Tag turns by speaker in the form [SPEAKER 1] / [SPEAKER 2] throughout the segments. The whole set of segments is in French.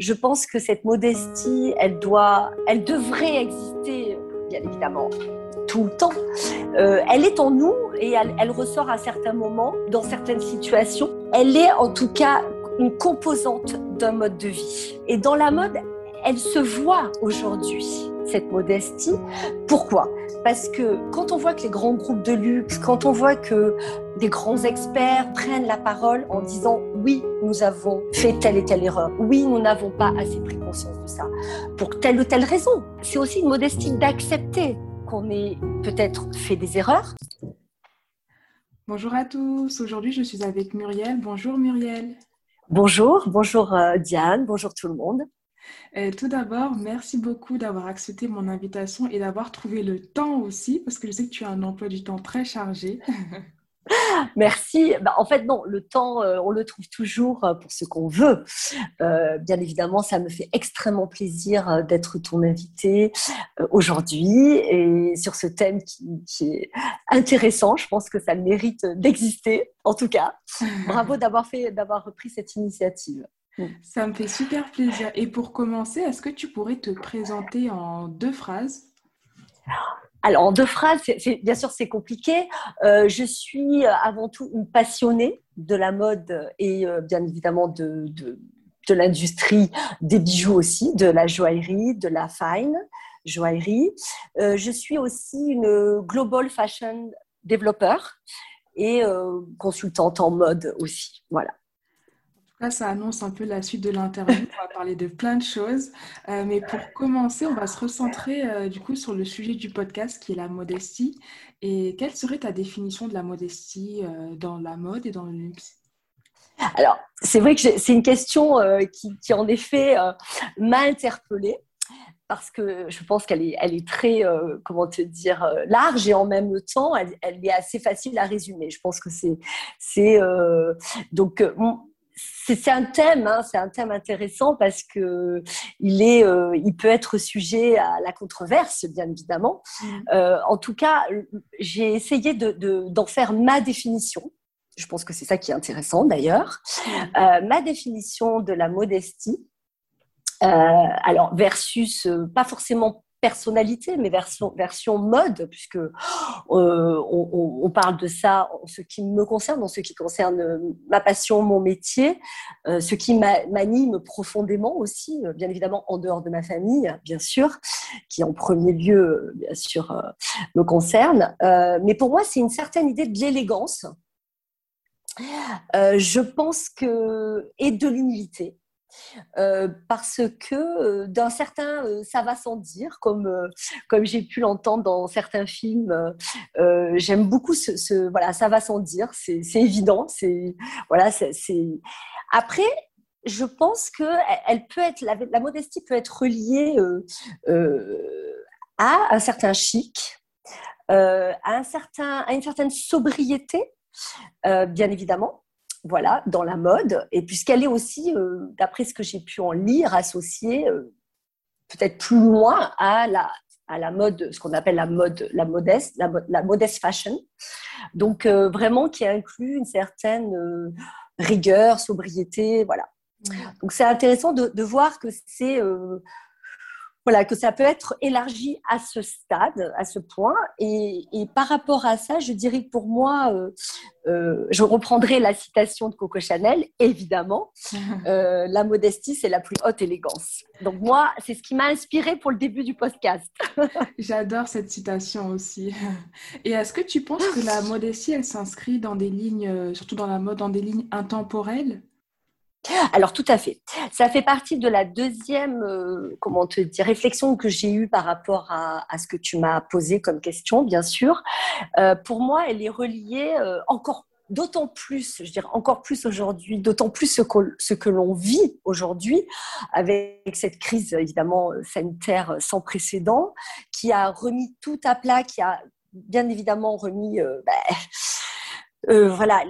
[SPEAKER 1] je pense que cette modestie, elle doit, elle devrait exister, bien évidemment, tout le temps. Euh, elle est en nous et elle, elle ressort à certains moments, dans certaines situations. Elle est en tout cas une composante d'un mode de vie. Et dans la mode, elle se voit aujourd'hui, cette modestie. Pourquoi? Parce que quand on voit que les grands groupes de luxe, quand on voit que des grands experts prennent la parole en disant oui, nous avons fait telle et telle erreur, oui, nous n'avons pas assez pris conscience de ça, pour telle ou telle raison. C'est aussi une modestie d'accepter qu'on ait peut-être fait des erreurs.
[SPEAKER 2] Bonjour à tous, aujourd'hui je suis avec Muriel. Bonjour Muriel.
[SPEAKER 1] Bonjour, bonjour euh, Diane, bonjour tout le monde.
[SPEAKER 2] Euh, tout d'abord, merci beaucoup d'avoir accepté mon invitation et d'avoir trouvé le temps aussi, parce que je sais que tu as un emploi du temps très chargé.
[SPEAKER 1] Merci. Bah, en fait, non, le temps, euh, on le trouve toujours pour ce qu'on veut. bien évidemment, ça me fait extrêmement plaisir d'être ton invité aujourd'hui et sur ce thème qui, est intéressant. Je pense que ça mérite d'exister, en tout cas. Bravo d'avoir fait, d'avoir repris cette initiative.
[SPEAKER 2] Ça me fait super plaisir. Et pour commencer, est-ce que tu pourrais te présenter en deux phrases?
[SPEAKER 1] Alors, en deux phrases, bien sûr, c'est compliqué. Euh, je suis avant tout une passionnée de la mode et euh, bien évidemment de, de, de l'industrie des bijoux aussi, de la joaillerie, de la fine joaillerie. Euh, je suis aussi une global fashion développeur et consultante en mode aussi. Voilà
[SPEAKER 2] ça annonce un peu la suite de l'interview. On va parler de plein de choses. Euh, mais pour commencer, on va se recentrer euh, du coup sur le sujet du podcast qui est la modestie. Et quelle serait ta définition de la modestie euh, dans la mode et dans le luxe?
[SPEAKER 1] Alors, c'est vrai que c'est une question qui, en effet, m'a interpellée parce que je pense qu'elle est, elle est très, comment te dire, large et en même temps, elle, est assez facile à résumer. Je pense que c'est, donc c'est un thème, hein, c'est un thème intéressant parce que il est, euh, il peut être sujet à la controverse, bien évidemment. Mm. Euh, en tout cas, j'ai essayé d'en faire ma définition. Je pense que c'est ça qui est intéressant d'ailleurs. Mm. Euh, ma définition de la modestie. alors versus pas forcément personnalité, mais version, mode, puisque euh, on, parle de ça en ce qui me concerne, en ce qui concerne euh, ma passion, mon métier, euh, ce qui m'anime profondément aussi, bien évidemment en dehors de ma famille, bien sûr, qui en premier lieu, bien sûr, me concerne. mais pour moi, c'est une certaine idée de l'élégance. je pense que et de l'humilité. Euh, parce que euh, d'un certain euh, ça va sans dire, comme, comme j'ai pu l'entendre dans certains films. J'aime beaucoup ce, voilà, ça va sans dire, c'est évident. C'est voilà, c'est après. Je pense que elle peut être la, modestie peut être reliée à un certain chic, à un certain à une certaine sobriété, bien évidemment voilà, dans la mode, et puisqu'elle est aussi, euh, d'après ce que j'ai pu en lire, associée euh, peut-être plus loin à la, à la mode, ce qu'on appelle la mode, la modeste, la, modeste fashion. Donc euh, vraiment qui inclut une certaine rigueur, sobriété, voilà. Mmh. Donc c'est intéressant de, de, voir que c'est voilà, que ça peut être élargi à ce stade, à ce point. Et, par rapport à ça, je dirais que pour moi, euh, euh, je reprendrai la citation de Coco Chanel, évidemment. Euh, la modestie, c'est la plus haute élégance. Donc moi, c'est ce qui m'a inspiré pour le début du podcast.
[SPEAKER 2] J'adore cette citation aussi. Et est-ce que tu penses que la modestie, elle s'inscrit dans des lignes, surtout dans la mode, dans des lignes intemporelles?
[SPEAKER 1] Alors tout à fait. Ça fait partie de la deuxième, euh, comment te dire, réflexion que j'ai eue par rapport à, ce que tu m'as posé comme question, bien sûr. Euh, pour moi, elle est reliée euh, encore d'autant plus, je dirais encore plus aujourd'hui, d'autant plus ce que, ce que l'on vit aujourd'hui avec cette crise évidemment sanitaire sans précédent, qui a remis tout à plat, qui a bien évidemment remis bah, euh, voilà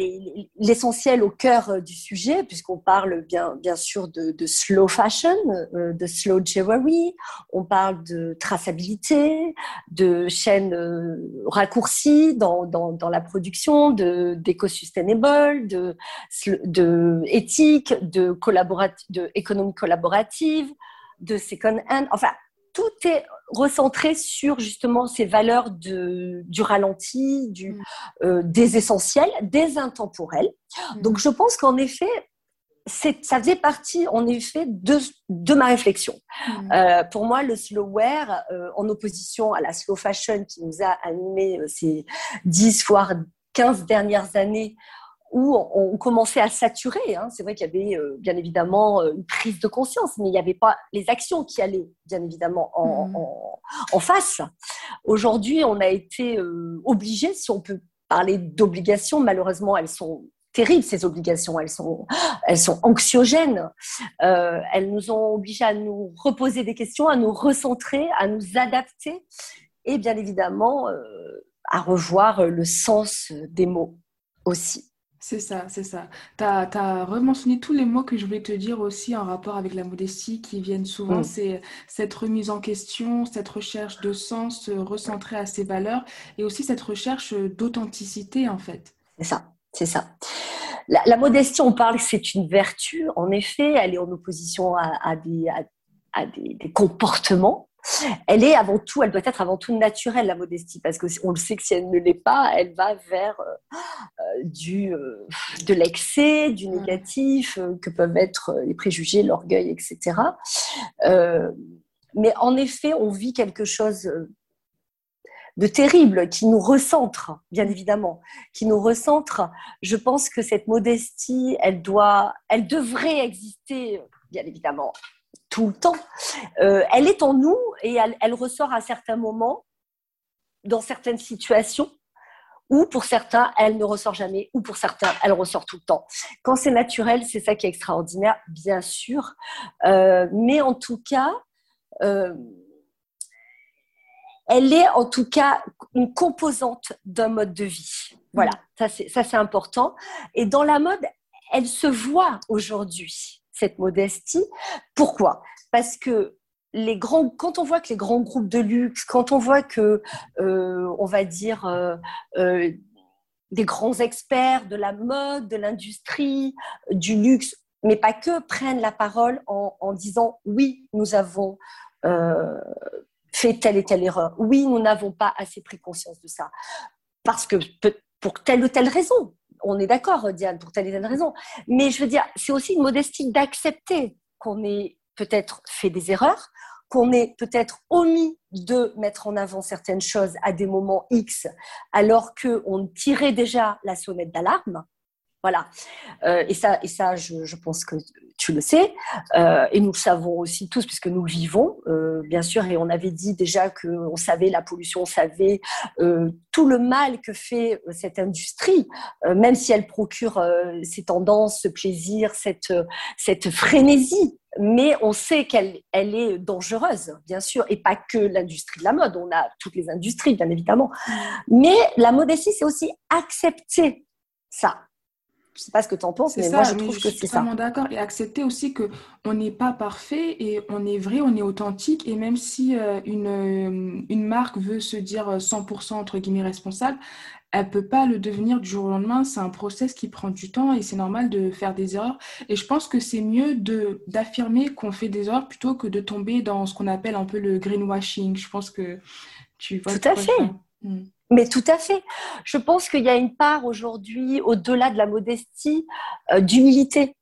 [SPEAKER 1] l'essentiel au cœur euh, du sujet, puisqu'on parle bien, bien sûr de, slow fashion, euh, de slow jewelry, on parle de traçabilité, de chaînes raccourcies dans, dans, dans, la production, d'éco-sustainable, de, de, éthique, de, collaborative, de économie collaborative, de second hand. Enfin, tout est recentré sur justement ces valeurs de, du ralenti, du, mm. euh, des essentiels, des intemporels. Mm. Donc je pense qu'en effet, ça faisait partie en effet de, de ma réflexion. Mm. Euh, pour moi, le slow wear, euh, en opposition à la slow fashion qui nous a animé ces 10 voire 15 dernières années où on, commençait à saturer. Hein. C'est vrai qu'il y avait euh, bien évidemment euh, une prise de conscience, mais il n'y avait pas les actions qui allaient bien évidemment en, mmh. face. Aujourd'hui, on a été euh, obligé, si on peut parler d'obligations, malheureusement, elles sont terribles ces obligations, elles sont, elles sont anxiogènes. elles nous ont obligés à nous reposer des questions, à nous recentrer, à nous adapter et bien évidemment à revoir le sens des mots aussi.
[SPEAKER 2] C'est ça, c'est ça. Tu as, as rementionné tous les mots que je voulais te dire aussi en rapport avec la modestie qui viennent souvent. Mm. C'est cette remise en question, cette recherche de sens euh, recentrée à ses valeurs et aussi cette recherche d'authenticité en fait.
[SPEAKER 1] C'est ça, c'est ça. La, modestie, on parle que c'est une vertu. En effet, elle est en opposition à, des, à des, comportements elle est avant tout, elle doit être avant tout naturelle la modestie parce que on le sait que si elle ne l'est pas, elle va vers euh, euh, du euh, de l'excès, du négatif que peuvent être les préjugés, l'orgueil, etc. mais en effet, on vit quelque chose de terrible qui nous recentre, bien évidemment, qui nous recentre. Je pense que cette modestie, elle doit, elle devrait exister, bien évidemment, tout le temps. Euh, elle est en nous et elle, ressort à certains moments, dans certaines situations, ou pour certains, elle ne ressort jamais, ou pour certains, elle ressort tout le temps. Quand c'est naturel, c'est ça qui est extraordinaire, bien sûr. Euh, mais en tout cas, euh, elle est en tout cas une composante d'un mode de vie. Voilà, ça c'est important. Et dans la mode, elle se voit aujourd'hui cette modestie. Pourquoi? Parce que les grands, quand on voit que les grands groupes de luxe, quand on voit que, euh, on va dire, euh, euh, des grands experts de la mode, de l'industrie, du luxe, mais pas que, prennent la parole en, disant oui, nous avons fait telle et telle erreur. Oui, nous n'avons pas assez pris conscience de ça. Parce que pour telle ou telle raison, on est d'accord, Diane, pour telle et telle raison. Mais je veux dire, c'est aussi une modestie d'accepter qu'on ait peut-être fait des erreurs, qu'on ait peut-être omis de mettre en avant certaines choses à des moments X, alors qu'on tirait déjà la sonnette d'alarme. Voilà. Euh, et ça, et ça je, pense que tu le sais. Euh, et nous le savons aussi tous, puisque nous le vivons, euh, bien sûr. Et on avait dit déjà qu'on savait la pollution, on savait tout le mal que fait cette industrie, même si elle procure ces tendances, ce plaisir, cette, cette frénésie mais on sait qu'elle elle est dangereuse, bien sûr, et pas que l'industrie de la mode, on a toutes les industries, bien évidemment. Mais la modestie, c'est aussi accepter ça. Je ne sais pas ce que tu en penses, mais moi je trouve que c'est ça. Je suis
[SPEAKER 2] vraiment d'accord. Et accepter aussi qu'on n'est pas parfait et on est vrai, on est authentique. Et même si euh, une, euh, une marque veut se dire 100% euh, entre guillemets responsable, elle peut pas le devenir du jour au lendemain. C'est un process qui prend du temps et c'est normal de faire des erreurs. Et je pense que c'est mieux de d'affirmer qu'on fait des erreurs plutôt que de tomber dans ce qu'on appelle un peu le greenwashing. Je pense que tu
[SPEAKER 1] vois. Tout à fait. Mais tout à fait. Je pense qu'il y a une part aujourd'hui, au-delà de la modestie, euh, d'humilité.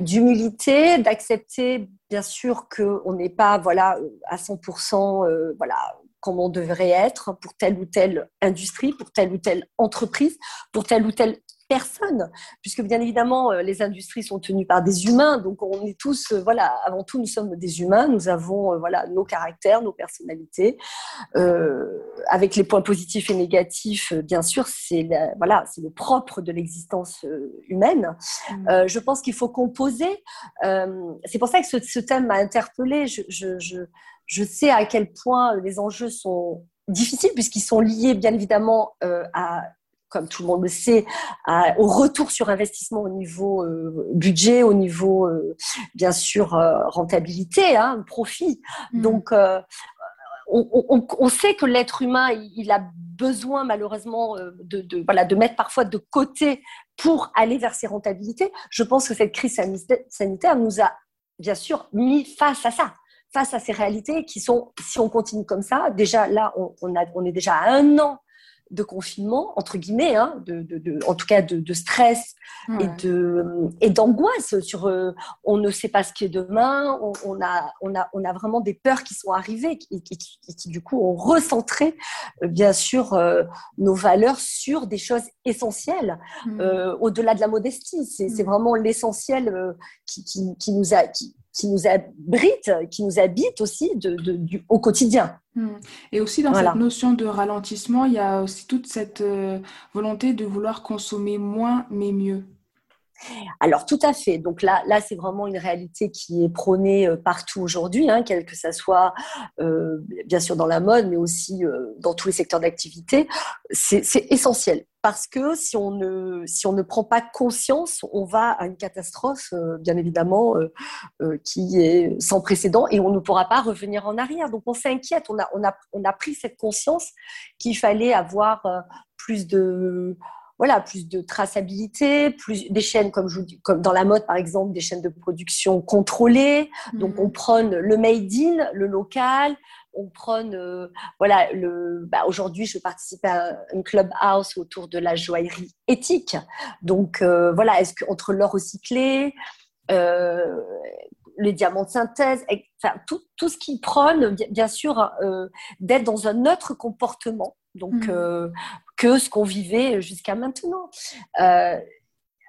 [SPEAKER 1] D'humilité, d'accepter bien sûr qu'on n'est pas voilà, à 100% euh, voilà, comme on devrait être pour telle ou telle industrie, pour telle ou telle entreprise, pour telle ou telle personne, puisque bien évidemment, euh, les industries sont tenues par des humains, donc on est tous, euh, voilà, avant tout, nous sommes des humains, nous avons, euh, voilà, nos caractères, nos personnalités, avec les points positifs et négatifs, bien sûr, c'est voilà, c'est le propre de l'existence humaine. Mmh. je pense qu'il faut composer. c'est pour ça que ce, thème m'a interpellée. Je, je, je, je sais à quel point les enjeux sont difficiles puisqu'ils sont liés bien évidemment à comme tout le monde le sait, au retour sur investissement au niveau euh, budget, au niveau, euh, bien sûr, euh, rentabilité, hein, profit. Mm. Donc, on, sait que l'être humain, il, a besoin malheureusement de, de, voilà, de mettre parfois de côté pour aller vers ses rentabilités. Je pense que cette crise sanitaire nous a bien sûr mis face à ça face à ces réalités qui sont, si on continue comme ça, déjà là, on, a, on est déjà à un an de confinement, entre guillemets, hein, de, de, en tout cas de, stress et de et d'angoisse sur euh, on ne sait pas ce qui est demain, on, a, on, a, on a vraiment des peurs qui sont arrivées et qui, du coup ont recentré euh, bien sûr euh, nos valeurs sur des choses essentielles mmh. au-delà de la modestie. C'est mmh. vraiment l'essentiel qui, qui, nous a qui, qui nous abrite, qui nous habite aussi de, du, au quotidien.
[SPEAKER 2] Hmm. Et aussi dans cette notion de ralentissement, il y a aussi toute cette euh, volonté de vouloir consommer moins mais mieux.
[SPEAKER 1] Alors tout à fait. Donc là, là c'est vraiment une réalité qui est prônée euh, partout aujourd'hui, hein, quel que ça soit, euh, bien sûr dans la mode, mais aussi euh, dans tous les secteurs d'activité. C'est essentiel parce que si on ne si on ne prend pas conscience, on va à une catastrophe, bien évidemment, qui est sans précédent et on ne pourra pas revenir en arrière. Donc on s'inquiète. On a on a on a pris cette conscience qu'il fallait avoir plus de voilà, plus de traçabilité, plus des chaînes comme je dis, comme dans la mode par exemple, des chaînes de production contrôlées. Donc mhm. on prône le made in, le local. On prône, euh, voilà, le. Bah, Aujourd'hui, je participe à un clubhouse autour de la joaillerie éthique. Donc euh, voilà, est-ce qu'entre l'or recyclé, euh, les diamants de synthèse, enfin, tout, tout, ce qui prône, bien sûr, d'être dans un autre comportement. Donc, euh, que ce qu'on vivait jusqu'à maintenant.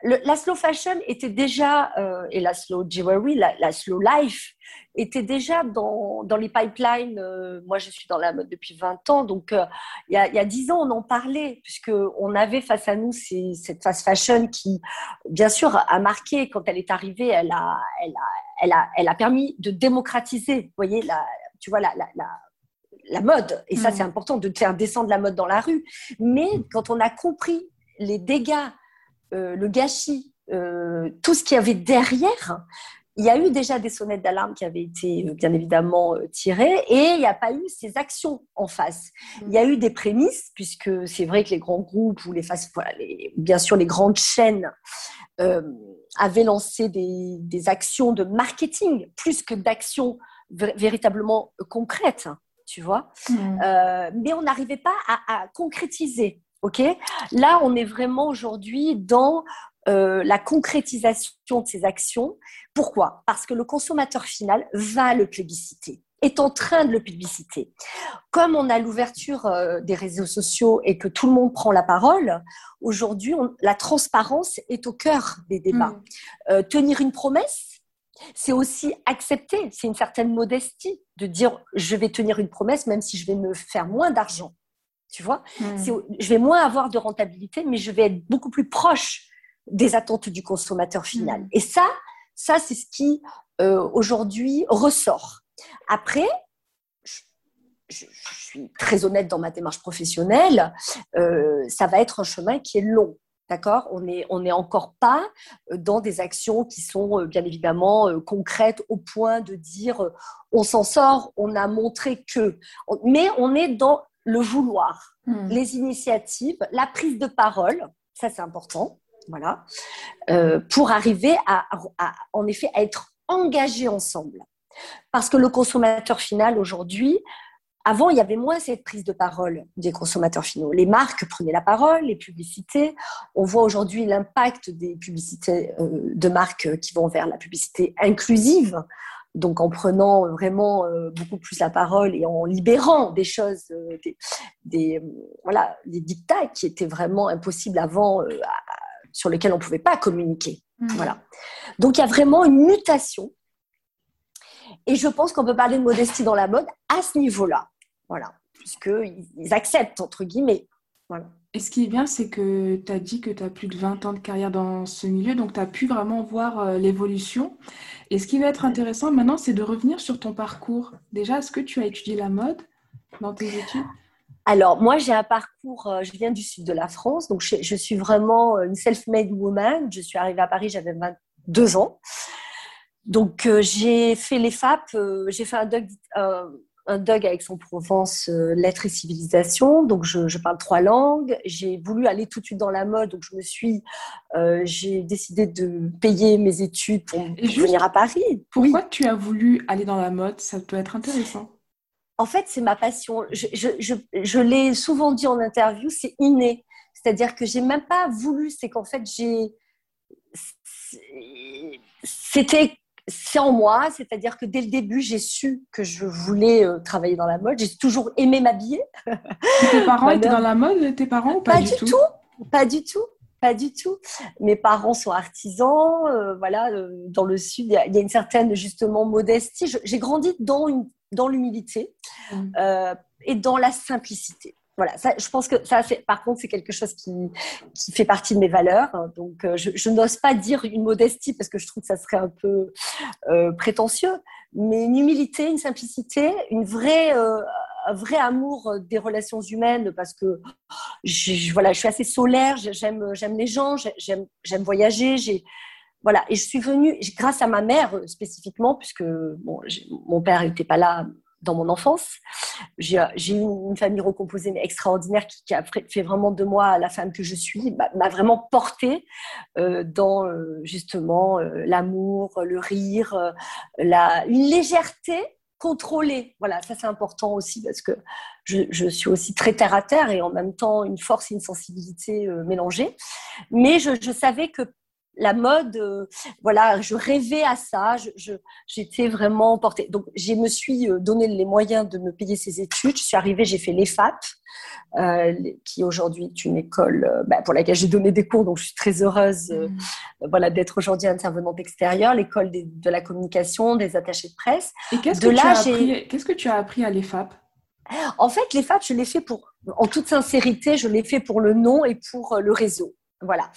[SPEAKER 1] Euh, la slow fashion était déjà, euh, et la slow jewelry, la, slow life, était déjà dans, dans les pipelines. Euh, moi, je suis dans la mode depuis 20 ans, donc il, y a, il y a 10 ans, on en parlait, puisqu'on avait face à nous cette fast fashion qui, bien sûr, a marqué, quand elle est arrivée, elle a, elle a, elle a, elle a permis de démocratiser, vous voyez, la, tu vois, la, la, la mode. Et ça, c'est mm. important de faire descendre la mode dans la rue. Mais quand on a compris les dégâts, euh, le gâchis, euh, tout ce qu'il y avait derrière, il y a eu déjà des sonnettes d'alarme qui avaient été euh, bien évidemment tirées et il n'y a pas eu ces actions en face. Mm. Il y a eu des prémices puisque c'est vrai que les grands groupes ou les, voilà, bien sûr les grandes chaînes avaient lancé des, des, actions de marketing plus que d'actions véritablement concrètes tu vois. Mm. Euh, mais on n'arrivait pas à, concrétiser. Ok? Là, on est vraiment aujourd'hui dans euh, la concrétisation de ces actions. Pourquoi? Parce que le consommateur final va le plébisciter est en train de le publiciter. Comme on a l'ouverture euh, des réseaux sociaux et que tout le monde prend la parole, aujourd'hui, la transparence est au cœur des débats. Mm. tenir une promesse, c'est aussi accepter, c'est une certaine modestie de dire je vais tenir une promesse même si je vais me faire moins d'argent. Tu vois? Hmm. Je vais moins avoir de rentabilité, mais je vais être beaucoup plus proche des attentes du consommateur final. Hmm. Et ça, ça c'est ce qui euh, aujourd'hui ressort. Après, je, suis très honnête dans ma démarche professionnelle, euh, ça va être un chemin qui est long. D'accord? On n'est on est encore pas euh, dans des actions qui sont bien évidemment concrètes au point de dire on s'en sort, on a montré que. Mais on est dans le vouloir, hmm. les initiatives, la prise de parole, ça c'est important, voilà, pour arriver à, en effet, à être engagés ensemble. Parce que le consommateur final aujourd'hui, avant, il y avait moins cette prise de parole des consommateurs finaux. Les marques prenaient la parole, les publicités. On voit aujourd'hui l'impact des publicités euh, de marques qui vont vers la publicité inclusive. Donc en prenant vraiment euh, beaucoup plus la parole et en libérant des choses, euh, des, voilà, des dictats qui étaient vraiment impossibles avant, sur lesquels on ne pouvait pas communiquer. Mmh. Voilà. Donc il y a vraiment une mutation et je pense qu'on peut parler de modestie dans la mode à ce niveau-là. Voilà. Puisqu'ils acceptent, entre guillemets. Voilà.
[SPEAKER 2] Et ce qui est bien, c'est que tu as dit que tu as plus de 20 ans de carrière dans ce milieu, donc tu as pu vraiment voir euh, l'évolution. Et ce qui va être intéressant maintenant, c'est de revenir sur ton parcours. Déjà, est-ce que tu as étudié la mode dans tes études?
[SPEAKER 1] Alors, moi, j'ai un parcours, euh, je viens du sud de la France, donc je, suis vraiment une self-made woman. Je suis arrivée à Paris, j'avais 22 ans. Donc, euh, j'ai fait les FAP, euh, j'ai fait un DUG, un DUG avec son provence lettres et civilisation. Donc, je, parle trois langues. J'ai voulu aller tout de suite dans la mode, donc je me suis, j'ai décidé de payer mes études pour, venir à Paris.
[SPEAKER 2] Pourquoi tu as voulu aller dans la mode? Ça peut être intéressant
[SPEAKER 1] en fait, c'est ma passion. Je, l'ai souvent dit en interview, c'est inné. C'est-à-dire que j'ai même pas voulu, c'est qu'en fait, j'ai. C'était. C'est en moi, c'est-à-dire que dès le début, j'ai su que je voulais euh, travailler dans la mode. J'ai toujours aimé m'habiller.
[SPEAKER 2] Tes parents étaient dans la mode, tes parents
[SPEAKER 1] pas, du, tout, Pas du tout. Pas du tout. Mes parents sont artisans, euh, voilà. Euh, dans le sud, il y, a une certaine justement modestie. J'ai grandi dans une dans l'humilité mmh. euh, et dans la simplicité. Voilà, je pense que ça, par contre, c'est quelque chose qui, qui, fait partie de mes valeurs. Donc, euh, je, n'ose pas dire une modestie parce que je trouve que ça serait un peu euh, prétentieux, mais une humilité, une simplicité, une vraie, un vrai amour des relations humaines parce que je, voilà, je suis assez solaire, j'aime, j'aime les gens, j'aime, j'aime voyager, j'ai, voilà, et je suis venue grâce à ma mère euh, spécifiquement, puisque bon, mon père n'était pas là dans mon enfance. J'ai eu une famille recomposée mais extraordinaire qui, a fait vraiment de moi la femme que je suis, m'a vraiment portée euh, dans euh, justement l'amour, le rire, la, une légèreté contrôlée. Voilà, ça c'est important aussi parce que je, suis aussi très terre à terre et en même temps une force et une sensibilité mélangées. Mais je, je savais que la mode, euh, voilà, je rêvais à ça, j'étais vraiment portée. Donc, je me suis euh, donné les moyens de me payer ces études. Je suis arrivée, j'ai fait l'EFAP, euh, qui aujourd'hui est une école bah, pour laquelle j'ai donné des cours, donc je suis très heureuse mmh. voilà, d'être aujourd'hui intervenante extérieure, l'école de la communication, des attachés de presse.
[SPEAKER 2] Et qu'est-ce que, qu'est-ce que tu as appris à l'EFAP?
[SPEAKER 1] En fait, l'EFAP, je l'ai fait pour, en toute sincérité, je l'ai fait pour le nom et pour le réseau. Voilà.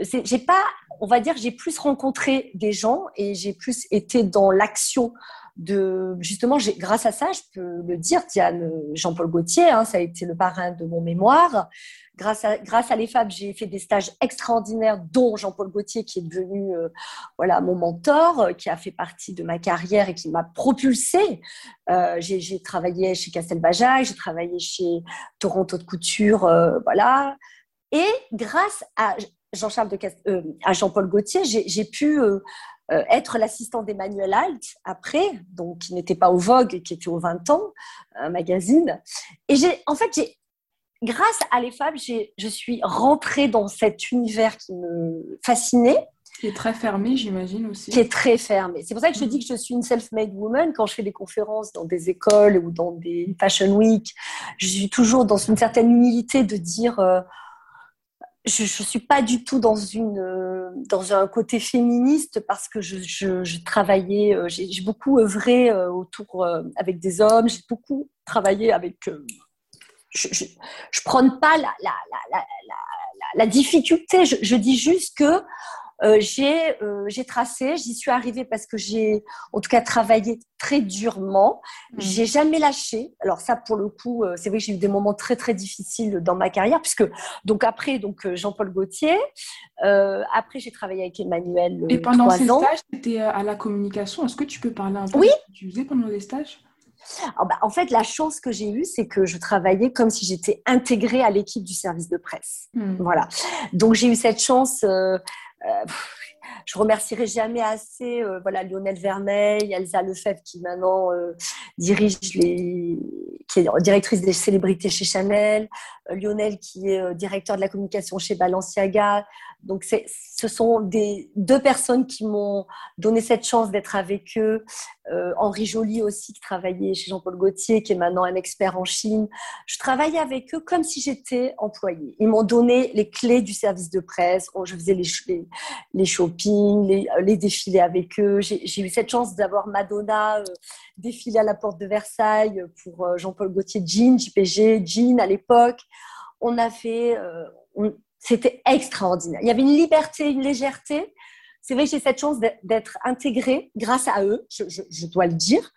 [SPEAKER 1] J'ai pas, on va dire, j'ai plus rencontré des gens et j'ai plus été dans l'action de justement grâce à ça je peux le dire Diane Jean-Paul Gaultier hein, ça a été le parrain de mon mémoire. Grâce à grâce à l'EFAB j'ai fait des stages extraordinaires dont Jean-Paul Gaultier qui est devenu euh, voilà mon mentor euh, qui a fait partie de ma carrière et qui m'a propulsée. Euh, j'ai travaillé chez Castelbajac j'ai travaillé chez Toronto de couture voilà et grâce à Jean-Charles de euh, à Jean-Paul Gaultier, j'ai pu euh, euh, être l'assistant d'Emmanuel Alt après, donc qui n'était pas au Vogue, qui était au 20 ans, un magazine. Et j'ai, en fait, j'ai, grâce à l'EFAB, je suis rentrée dans cet univers qui me fascinait.
[SPEAKER 2] Qui est très fermé, j'imagine aussi.
[SPEAKER 1] Qui est très fermé. C'est pour ça que je mm. dis que je suis une self-made woman. Quand je fais des conférences dans des écoles ou dans des fashion week, je suis toujours dans une certaine humilité de dire je ne suis pas du tout dans, une, euh, dans un côté féministe parce que je, travaillais, euh, j'ai beaucoup œuvré euh, autour avec des hommes, j'ai beaucoup travaillé avec. je ne prends pas la, difficulté, je, dis juste que euh, euh, j'ai tracé, j'y suis arrivée parce que j'ai en tout cas travaillé très durement. Mmh. J'ai jamais lâché. Alors ça pour le coup, euh, c'est vrai que j'ai eu des moments très très difficiles dans ma carrière puisque donc après donc Jean-Paul Gaultier, après j'ai travaillé avec Emmanuel
[SPEAKER 2] Et pendant ces stages, tu étais à la communication. Est-ce que tu peux parler un peu
[SPEAKER 1] oui.
[SPEAKER 2] de ce que tu faisais pendant les stages?
[SPEAKER 1] Ah bah, en fait, la chance que j'ai eue, c'est que je travaillais comme si j'étais intégrée à l'équipe du service de presse. Mmh. Voilà. Donc j'ai eu cette chance. Euh, je remercierai jamais assez euh, voilà Lionel Vermeil, Elsa Lefebvre qui maintenant euh, dirige les qui est directrice des célébrités chez Chanel, Lionel qui est directeur de la communication chez Balenciaga. Donc ce sont des deux personnes qui m'ont donné cette chance d'être avec eux. Henri Joly aussi qui travaillait chez Jean-Paul Gaultier qui est maintenant un expert en Chine. Je travaillais avec eux comme si j'étais employée. Ils m'ont donné les clés du service de presse. Je faisais les, les, les shopping, les, euh, les, défilés avec eux. J'ai eu cette chance d'avoir Madonna euh, défiler à la porte de Versailles pour euh, Jean-Paul Gaultier Jean, JPG, Jean à l'époque. On a fait, c'était extraordinaire. Il y avait une liberté, une légèreté. C'est vrai j'ai cette chance d'être intégrée grâce à eux, je, dois le dire.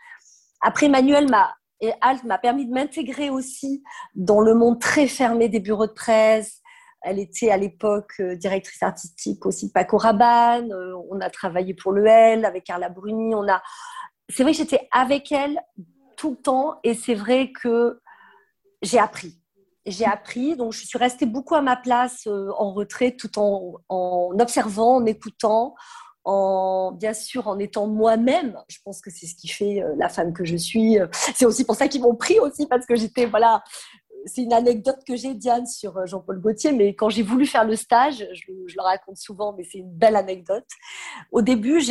[SPEAKER 1] Après, Emmanuel m'a Et Alt m'a permis de m'intégrer aussi dans le monde très fermé des bureaux de presse. Elle était à l'époque euh, directrice artistique aussi de Paco Rabanne. Euh, on a travaillé pour le L avec Carla Bruni. On a... C'est vrai j'étais avec elle tout le temps et c'est vrai que j'ai appris. J'ai appris, donc je suis restée beaucoup à ma place euh, en retrait tout en, observant, en écoutant, en bien sûr en étant moi-même. Je pense que c'est ce qui fait euh, la femme que je suis. C'est aussi pour ça qu'ils m'ont pris aussi parce que j'étais voilà. C'est une anecdote que j'ai Diane sur euh, Jean-Paul Gaultier, mais quand j'ai voulu faire le stage, je, le raconte souvent, mais c'est une belle anecdote. Au début,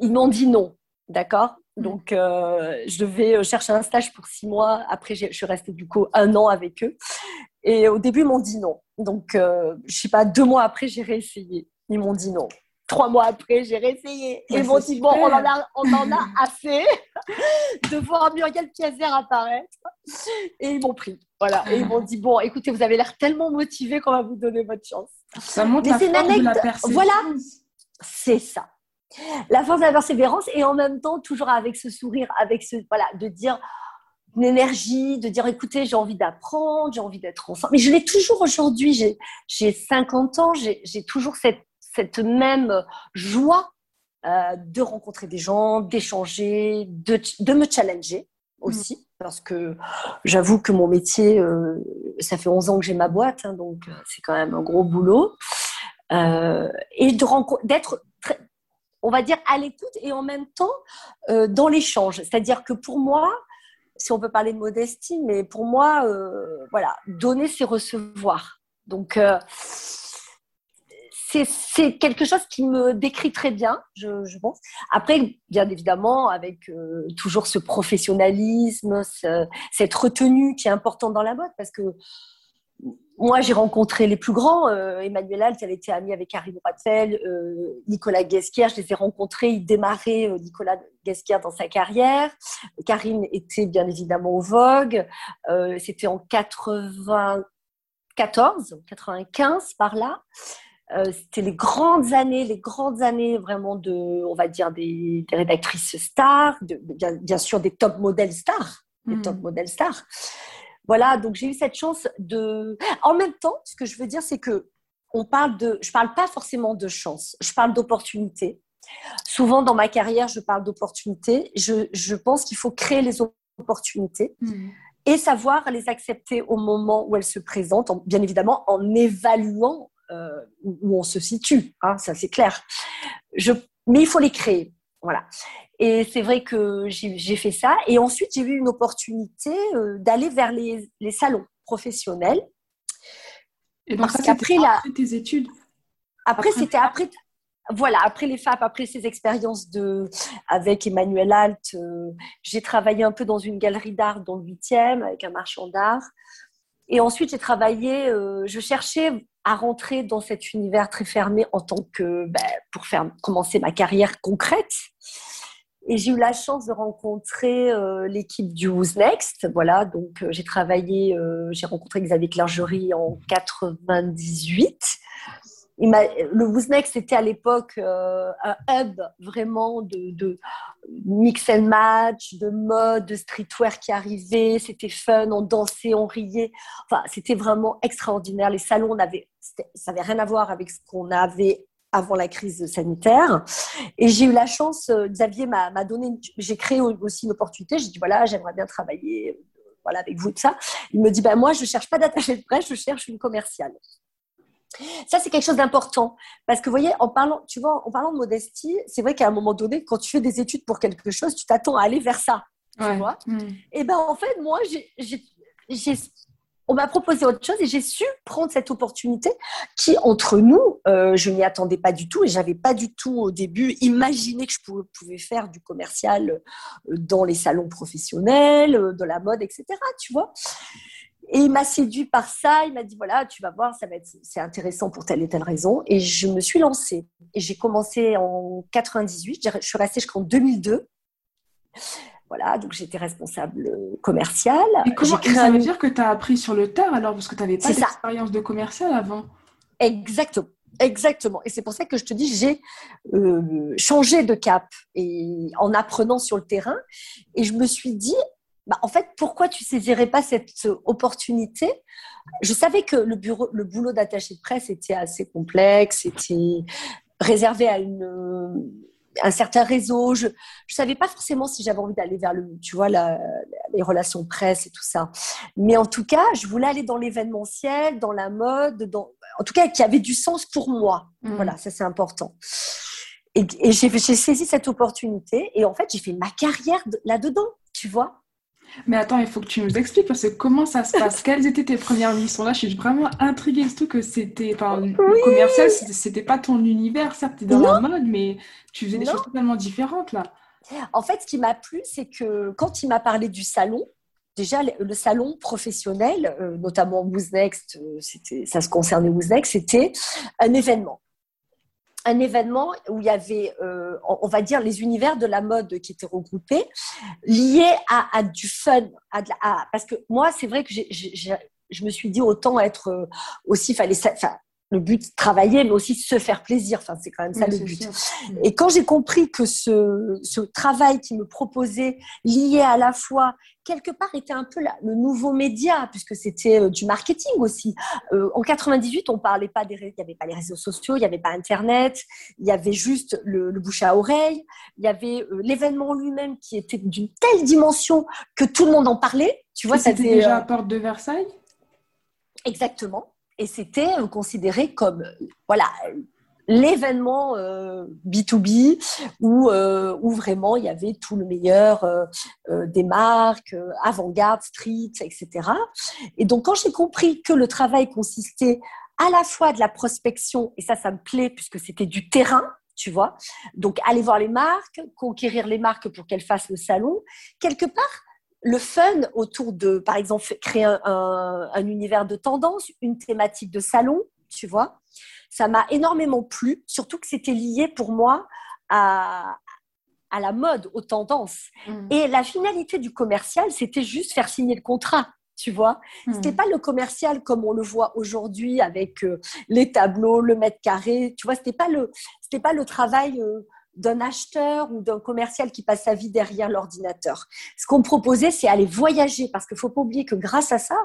[SPEAKER 1] ils m'ont dit non, d'accord? Mmh. Donc, euh, je devais chercher un stage pour six mois. Après, je suis restée du coup un an avec eux. Et au début, ils m'ont dit non. Donc, euh, je sais pas, deux mois après, j'ai réessayé. Ils m'ont dit non trois mois après, j'ai réessayé. Et bon, bon, on en a, on en a assez de voir Muriel Piazer apparaître. Et ils m'ont pris. Voilà. Et ils m'ont dit, bon, écoutez, vous avez l'air tellement motivé qu'on va vous donner votre chance.
[SPEAKER 2] Ça montre la force de la persévérance.
[SPEAKER 1] Voilà. C'est ça. La force de la persévérance et en même temps, toujours avec ce sourire, avec ce, voilà, de dire, une énergie, de dire écoutez, j'ai envie d'apprendre, j'ai envie d'être ensemble. Mais je l'ai toujours aujourd'hui, j'ai 50 ans, j'ai toujours cette cette même joie euh, de rencontrer des gens, d'échanger, de, de, me challenger aussi, mm. parce que j'avoue que mon métier, euh, ça fait 11 ans que j'ai ma boîte, hein, donc euh, c'est quand même un gros boulot. et d'être, on va dire, à l'écoute et en même temps dans l'échange. C'est-à-dire que pour moi, si on peut parler de modestie, mais pour moi, voilà, donner, c'est recevoir. Donc, c'est quelque chose qui me décrit très bien, je, pense. Après, bien évidemment, avec euh, toujours ce professionnalisme, cette retenue qui est importante dans la mode, parce que moi, j'ai rencontré les plus grands. Euh, Emmanuel Alt, elle était amie avec Harry Ratzel, euh, Nicolas Guesquière. Je les ai rencontrés. Il démarrait Nicolas Guesquière dans sa carrière. Karine était bien évidemment au Vogue. C'était en 94, 95 par là. Euh, c'était les grandes années, les grandes années vraiment de, on va dire, des, rédactrices stars, de, bien, sûr des top modèles stars, des hmm. top modèles stars. Voilà, donc j'ai eu cette chance de. En même temps, ce que je veux dire, c'est que on parle de. Je parle pas forcément de chance, je parle d'opportunité. Souvent dans ma carrière, je parle d'opportunité. Je, je, pense qu'il faut créer les opportunités. Hmm. Et savoir les accepter au moment où elles se présentent, bien évidemment en évaluant euh, où on se situe, hein, ça c'est clair. Je, mais il faut les créer. Voilà. Et c'est vrai que j'ai fait ça. Et ensuite, j'ai eu une opportunité euh, d'aller vers les, les, salons professionnels.
[SPEAKER 2] Et donc, après, la... tes études?
[SPEAKER 1] Après, c'était après. Voilà, après les FAP, après ces expériences de, avec Emmanuel Alt, euh, j'ai travaillé un peu dans une galerie d'art dans le 8e avec un marchand d'art. Et ensuite, j'ai travaillé, je cherchais à rentrer dans cet univers très fermé en tant que ben, pour faire commencer ma carrière concrète. Et j'ai eu la chance de rencontrer euh, l'équipe du Who's Next. Voilà, donc euh, j'ai travaillé, euh, j'ai rencontré Xavier Clergerie en 98 le Woosnex était à l'époque euh, un hub vraiment de, mix and match, de mode, de streetwear qui arrivait. C'était fun, on dansait, on riait. Enfin, c'était vraiment extraordinaire. Les salons, ça n'avait rien à voir avec ce qu'on avait avant la crise sanitaire. Et j'ai eu la chance, euh, Xavier m'a donné, j'ai créé aussi une opportunité. J'ai dit voilà, j'aimerais bien travailler euh, voilà, avec vous, de ça. Il me dit ben, moi, je ne cherche pas d'attaché de presse, je cherche une commerciale. Ça, c'est quelque chose d'important. Parce que, vous voyez, en parlant, tu vois, en parlant de modestie, c'est vrai qu'à un moment donné, quand tu fais des études pour quelque chose, tu t'attends à aller vers ça. Tu vois mm. Et ben en fait, moi, on m'a proposé autre chose et j'ai su prendre cette opportunité qui, entre nous, euh, je n'y attendais pas du tout et j'avais pas du tout au début imaginé que je pouvais, faire du commercial euh, dans les salons professionnels, euh, de la mode, etc. Tu vois et il m'a séduit par ça. Il m'a dit voilà, tu vas voir, ça va être, c'est intéressant pour telle et telle raison. Et je me suis lancée. Et j'ai commencé en 98. Je suis restée jusqu'en 2002. Voilà, donc j'étais responsable commerciale.
[SPEAKER 2] Et comment ça veut dire que tu as appris sur le tard alors parce que tu n'avais pas d'expérience de commercial avant
[SPEAKER 1] Exactement. Exactement. Et c'est pour ça que je te dis, j'ai euh, changé de cap et en apprenant sur le terrain. Et je me suis dit, bah, en fait, pourquoi tu saisirais pas cette opportunité? Je savais que le, bureau, le boulot d'attaché de presse était assez complexe, était réservé à une, un certain réseau. Je ne savais pas forcément si j'avais envie d'aller vers le, tu vois, les relations presse et tout ça. Mais en tout cas, je voulais aller dans l'événementiel, dans la mode, dans, en tout cas, qui avait du sens pour moi. Mmh. Voilà, ça c'est important. Et, et j'ai saisi cette opportunité et en fait, j'ai fait ma carrière là-dedans, tu vois.
[SPEAKER 2] Mais attends, il faut que tu nous expliques parce que comment ça se passe? Quelles étaient tes premières missions? Là Je suis vraiment intriguée, tout que c'était, enfin, le commercial, c'était pas ton univers, certes, tu es dans la mode, mais tu faisais des choses totalement différentes là.
[SPEAKER 1] En fait, ce qui m'a plu, c'est que quand il m'a parlé du salon, déjà le salon professionnel, euh, notamment Wooznext, euh, ça se concernait Wooznext, c'était un événement un événement où il y avait, euh, on va dire, les univers de la mode qui étaient regroupés, liés à, du fun. À, parce que moi, c'est vrai que je me suis dit autant être euh, aussi, fallait, enfin, le but travailler, mais aussi se faire plaisir. Enfin, c'est quand même ça le but. Et quand j'ai compris que ce, ce, travail qui me proposait, lié à la fois, quelque part, était un peu le nouveau média, puisque c'était euh, du marketing aussi. Euh, en 98, on parlait pas des, il n'y avait pas les réseaux sociaux, il n'y avait pas Internet, il y avait juste le, bouche à oreille, il y avait euh, l'événement lui-même qui était d'une telle dimension que tout le monde en parlait.
[SPEAKER 2] Tu vois, c'était déjà à Porte de Versailles?
[SPEAKER 1] Exactement et c'était euh, considéré comme voilà l'événement B2B euh, où, euh, où vraiment il y avait tout le meilleur des marques, avant-garde, street, etc. Et donc quand j'ai compris que le travail consistait à la fois de la prospection, et ça, ça me plaît puisque c'était du terrain, tu vois. Donc, aller voir les marques, conquérir les marques pour qu'elles fassent le salon. Quelque part, le fun autour de, par exemple, créer un, univers de tendance, une thématique de salon, tu vois, ça m'a énormément plu, surtout que c'était lié pour moi à, à la mode, aux tendances. Mm. Et la finalité du commercial, c'était juste faire signer le contrat. Tu vois, Ce mm. c'était pas le commercial comme on le voit aujourd'hui avec euh, les tableaux, le mètre carré. Tu vois, c'était pas le, c'était pas le travail euh, d'un acheteur ou d'un commercial qui passe sa vie derrière l'ordinateur. Ce qu'on me proposait, c'est aller voyager, parce qu'il ne faut pas oublier que grâce à ça,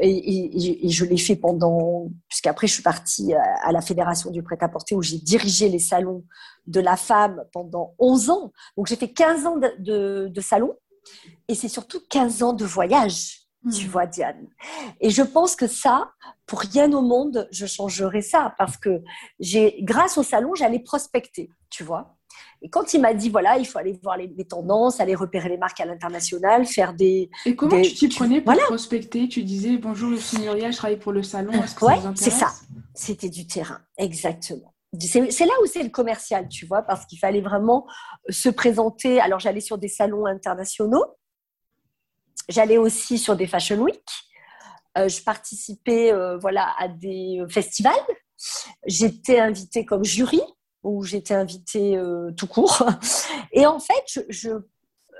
[SPEAKER 1] et, je l'ai fait pendant, puisqu'après je suis partie à la Fédération du prêt-à-porter où j'ai dirigé les salons de la femme pendant 11 ans. Donc j'ai fait 15 ans de, de, salon, et c'est surtout 15 ans de voyage. Tu mmh. vois, Diane. Et je pense que ça, pour rien au monde, je changerais ça parce que j'ai, grâce au salon, j'allais prospecter, tu vois. Et quand il m'a dit, voilà, il faut aller voir les, tendances, aller repérer les marques à l'international, faire des...
[SPEAKER 2] Et comment tu t'y prenais pour prospecter? Tu disais, bonjour, je suis je travaille pour le salon, est-ce
[SPEAKER 1] que c'est ça. C'était du terrain, exactement. C'est là où c'est le commercial, tu vois, parce qu'il fallait vraiment se présenter. Alors, j'allais sur des salons internationaux. J'allais aussi sur des Fashion Week. Euh, je participais euh, voilà, à des festivals. J'étais invitée comme jury où j'étais invitée euh, tout court. Et en fait, je, je,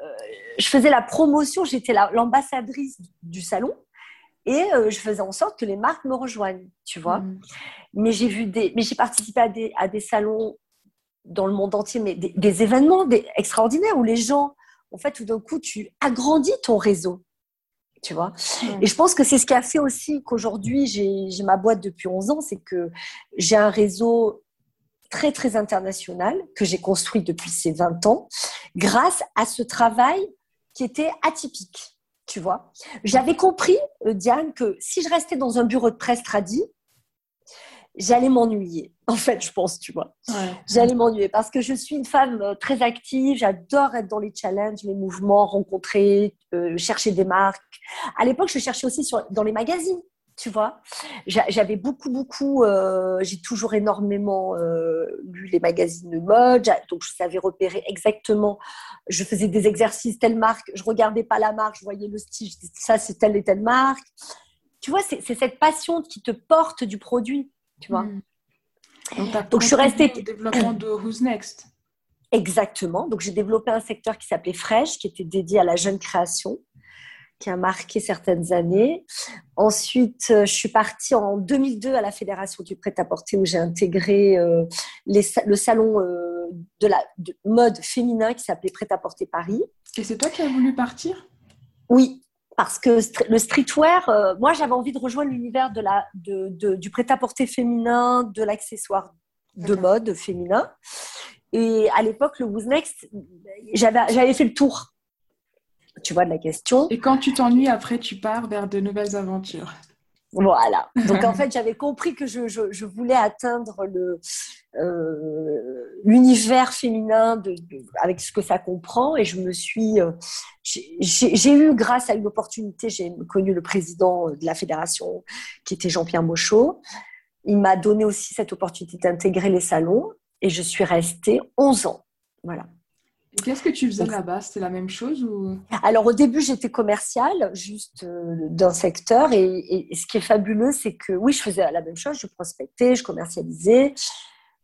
[SPEAKER 1] euh, je faisais la promotion, j'étais l'ambassadrice du salon et euh, je faisais en sorte que les marques me rejoignent, tu vois. Mm. Mais j'ai vu des, mais j'ai participé à des, à des salons dans le monde entier, mais des, événements des, extraordinaires où les gens, en fait, tout d'un coup, tu agrandis ton réseau. Tu vois. Et je pense que c'est ce qui a fait aussi qu'aujourd'hui, j'ai ma boîte depuis 11 ans, c'est que j'ai un réseau très, très international que j'ai construit depuis ces 20 ans grâce à ce travail qui était atypique. Tu vois, j'avais compris, euh, Diane, que si je restais dans un bureau de presse tradit, j'allais m'ennuyer. En fait, je pense, tu vois. J'allais m'ennuyer parce que je suis une femme euh, très active. J'adore être dans les challenges, les mouvements, rencontrer, euh, chercher des marques. À l'époque, je cherchais aussi sur, dans les magazines tu vois. J'avais beaucoup, beaucoup, euh, j'ai toujours énormément euh, lu les magazines de mode, donc je savais repérer exactement. Je faisais des exercices, telle marque, je regardais pas la marque, je voyais le style, ça c'est telle et telle marque. Tu vois, c'est cette passion qui te porte du produit, tu vois. Hmm.
[SPEAKER 2] Donc, je suis restée. Au développement de Who's Next?
[SPEAKER 1] Exactement. Donc j'ai développé un secteur qui s'appelait Fresh, qui était dédié à la jeune création qui a marqué certaines années. Ensuite, euh, je suis partie en 2002 à la Fédération du prêt-à-porter où j'ai intégré euh, le salon euh, de la mode féminin qui s'appelait Prêt-à-porter Paris.
[SPEAKER 2] Et c'est toi qui as voulu partir?
[SPEAKER 1] Oui, parce que le streetwear, euh, moi j'avais envie de rejoindre l'univers de la, de, du prêt-à-porter féminin, de l'accessoire de mode féminin. Et à l'époque, le Who's Next, j'avais fait le tour, tu vois, de la question.
[SPEAKER 2] Et quand tu t'ennuies, après, tu pars vers de nouvelles aventures.
[SPEAKER 1] Voilà. Donc en fait, j'avais compris que je, je, voulais atteindre le euh, l'univers féminin de, avec ce que ça comprend et je me suis euh, j'ai eu grâce à une opportunité j'ai connu le président de la fédération qui était Jean-Pierre Mochot il m'a donné aussi cette opportunité d'intégrer les salons et je suis restée 11 ans voilà
[SPEAKER 2] Qu'est-ce que tu faisais là-bas? C'était la même chose ou...
[SPEAKER 1] Alors au début, j'étais commerciale, juste euh, d'un secteur. Et, ce qui est fabuleux, c'est que oui, je faisais la même chose. Je prospectais, je commercialisais.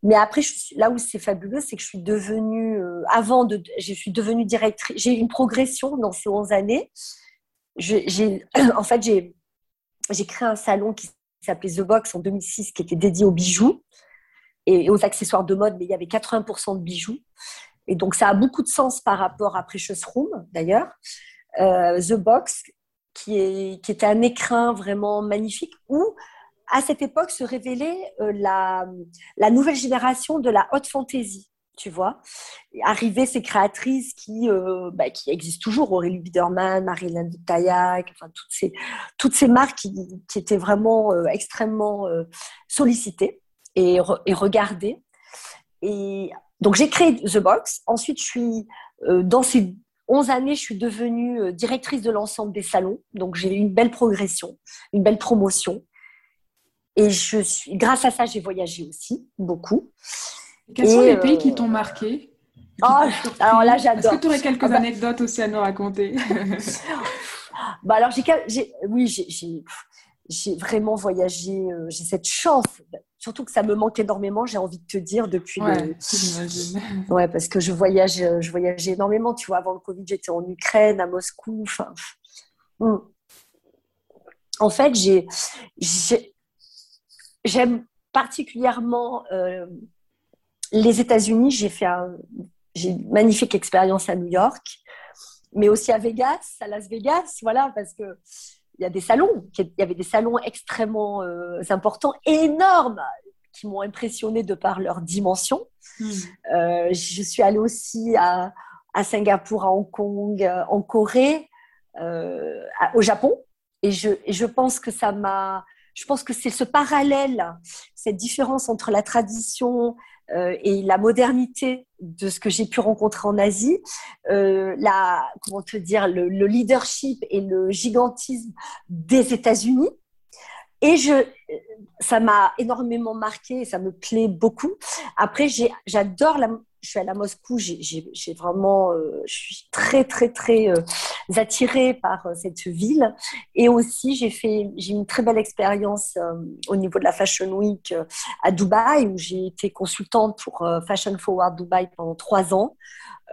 [SPEAKER 1] Mais après, là où c'est fabuleux, c'est que je suis devenue, euh, avant de, je suis devenue directrice. J'ai eu une progression dans ces 11 années. J'ai, en fait, j'ai, j'ai créé un salon qui s'appelait The Box en 2006, qui était dédié aux bijoux et aux accessoires de mode, mais il y avait 80% de bijoux. Et donc, ça a beaucoup de sens par rapport à Precious Room, d'ailleurs. Euh, The Box, qui, est, qui était un écrin vraiment magnifique, où à cette époque se révélait euh, la, la, nouvelle génération de la haute fantasy. Tu vois, arrivaient ces créatrices qui, euh, bah, qui existent toujours, Aurélie Biederman, Marilyn Taillac, enfin, toutes, ces, toutes ces marques qui, qui étaient vraiment extrêmement sollicitées et, et regardées. Et donc j'ai créé The Box. Ensuite, je suis euh, dans ces 11 années, je suis devenue euh, directrice de l'ensemble des salons. Donc j'ai eu une belle progression, une belle promotion. Et je suis, grâce à ça, j'ai voyagé aussi beaucoup.
[SPEAKER 2] Quels sont les pays qui euh, t'ont marqué
[SPEAKER 1] oh, Alors là, j'adore.
[SPEAKER 2] Est-ce que tu aurais quelques ah bah anecdotes aussi à nous raconter?
[SPEAKER 1] Bah alors, j'ai, oui, j'ai vraiment voyagé. j'ai cette chance surtout que ça me manque énormément, j'ai envie de te dire, depuis
[SPEAKER 2] ouais,
[SPEAKER 1] ouais, parce que je voyage, je voyageais énormément. Tu vois, avant le Covid, j'étais en Ukraine, à Moscou. Enfin, hmm. en fait, j'ai, j'aime particulièrement euh, les États-Unis. J'ai fait j'ai une magnifique expérience à New York, mais aussi à Vegas, à Las Vegas, voilà, parce que il y a des salons, il y avait des salons extrêmement euh, importants, énormes, qui m'ont impressionné de par leur dimension. Hmm. Euh, je suis allée aussi à, Singapour, à Hong Kong, euh, en Corée, au Japon, et je, et je pense que ça m'a je pense que c'est ce parallèle, cette différence entre la tradition euh, et la modernité de ce que j'ai pu rencontrer en Asie, euh, la, comment te dire, le, leadership et le gigantisme des États-Unis. Et je, ça m'a énormément marqué, ça me plaît beaucoup. Après, j'adore la, je suis allée à Moscou, j'ai vraiment, euh, je suis très très très euh, attirée par euh, cette ville. Et aussi, j'ai fait, j'ai une très belle expérience au niveau de la Fashion Week à Dubaï, où j'ai été consultante pour Fashion Forward Dubaï pendant trois ans.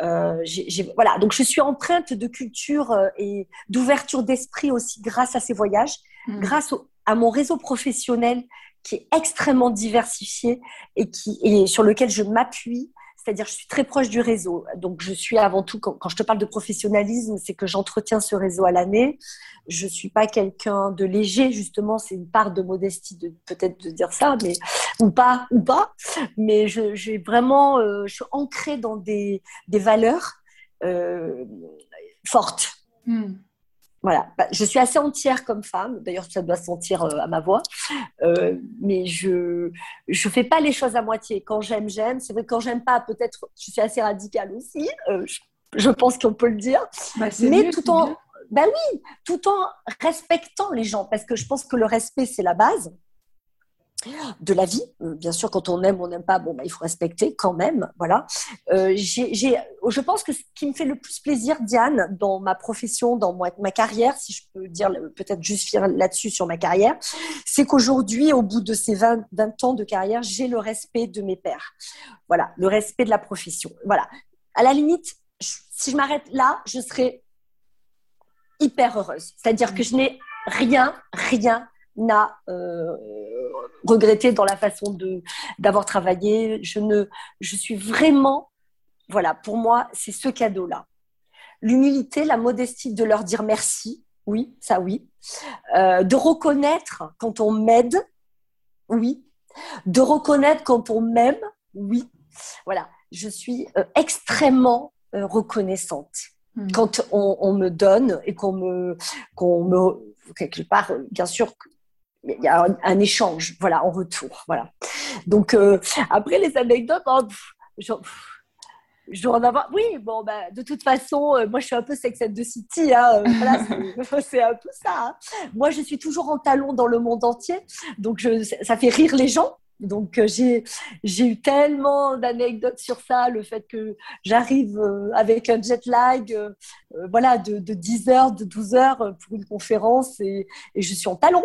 [SPEAKER 1] voilà, donc je suis empreinte de culture et d'ouverture d'esprit aussi grâce à ces voyages, mmh. grâce à mon réseau professionnel qui est extrêmement diversifié et qui et sur lequel je m'appuie c'est-à-dire je suis très proche du réseau. Donc je suis avant tout, quand, je te parle de professionnalisme, c'est que j'entretiens ce réseau à l'année. Je suis pas quelqu'un de léger, justement, c'est une part de modestie de peut-être de dire ça, mais ou pas, ou pas. Mais j'ai vraiment, euh, je suis ancrée dans des, des valeurs euh, fortes. Hmm. Voilà, bah, je suis assez entière comme femme. D'ailleurs, ça doit se sentir euh, à ma voix. Euh, mais je je fais pas les choses à moitié. Quand j'aime, j'aime. C'est vrai que quand j'aime pas, peut-être, je suis assez radicale aussi. Euh, je, pense qu'on peut le dire.
[SPEAKER 2] Bah, mais tout en,
[SPEAKER 1] ben oui, tout en respectant les gens, parce que je pense que le respect c'est la base de la vie. Euh, bien sûr, quand on aime, on n'aime pas, bon, bah, il faut respecter quand même. Voilà. Euh, je pense que ce qui me fait le plus plaisir, Diane, dans ma profession, dans ma, carrière, si je peux dire peut-être juste là-dessus sur ma carrière, c'est qu'aujourd'hui, au bout de ces 20, 20 ans de carrière, j'ai le respect de mes pairs. Voilà, le respect de la profession. Voilà. À la limite, si je m'arrête là, je serais hyper heureuse. C'est-à-dire que je n'ai rien, rien n'a euh, regretté dans la façon de d'avoir travaillé. Je ne, je suis vraiment, voilà, pour moi, c'est ce cadeau-là. l'humilité, la modestie de leur dire merci, oui, ça oui, euh, de reconnaître quand on m'aide, oui, de reconnaître quand on m'aime, oui. Voilà, je suis euh, extrêmement reconnaissante hmm. quand on, me donne et qu'on me, qu'on me, quelque part, bien sûr, il y a un, échange, voilà, en retour, voilà. Donc après les anecdotes, oh, je dois en avoir. Oui, bon, bah, de toute façon, euh, moi, je suis un peu sex and the city. Hein, euh, c'est un peu ça. Hein. Moi, je suis toujours en talon dans le monde entier. Donc, je, ça fait rire les gens. Donc, euh, j'ai eu tellement d'anecdotes sur ça. Le fait que j'arrive avec un jet lag voilà, de, de, 10 heures, de 12 heures pour une conférence et, et je suis en talon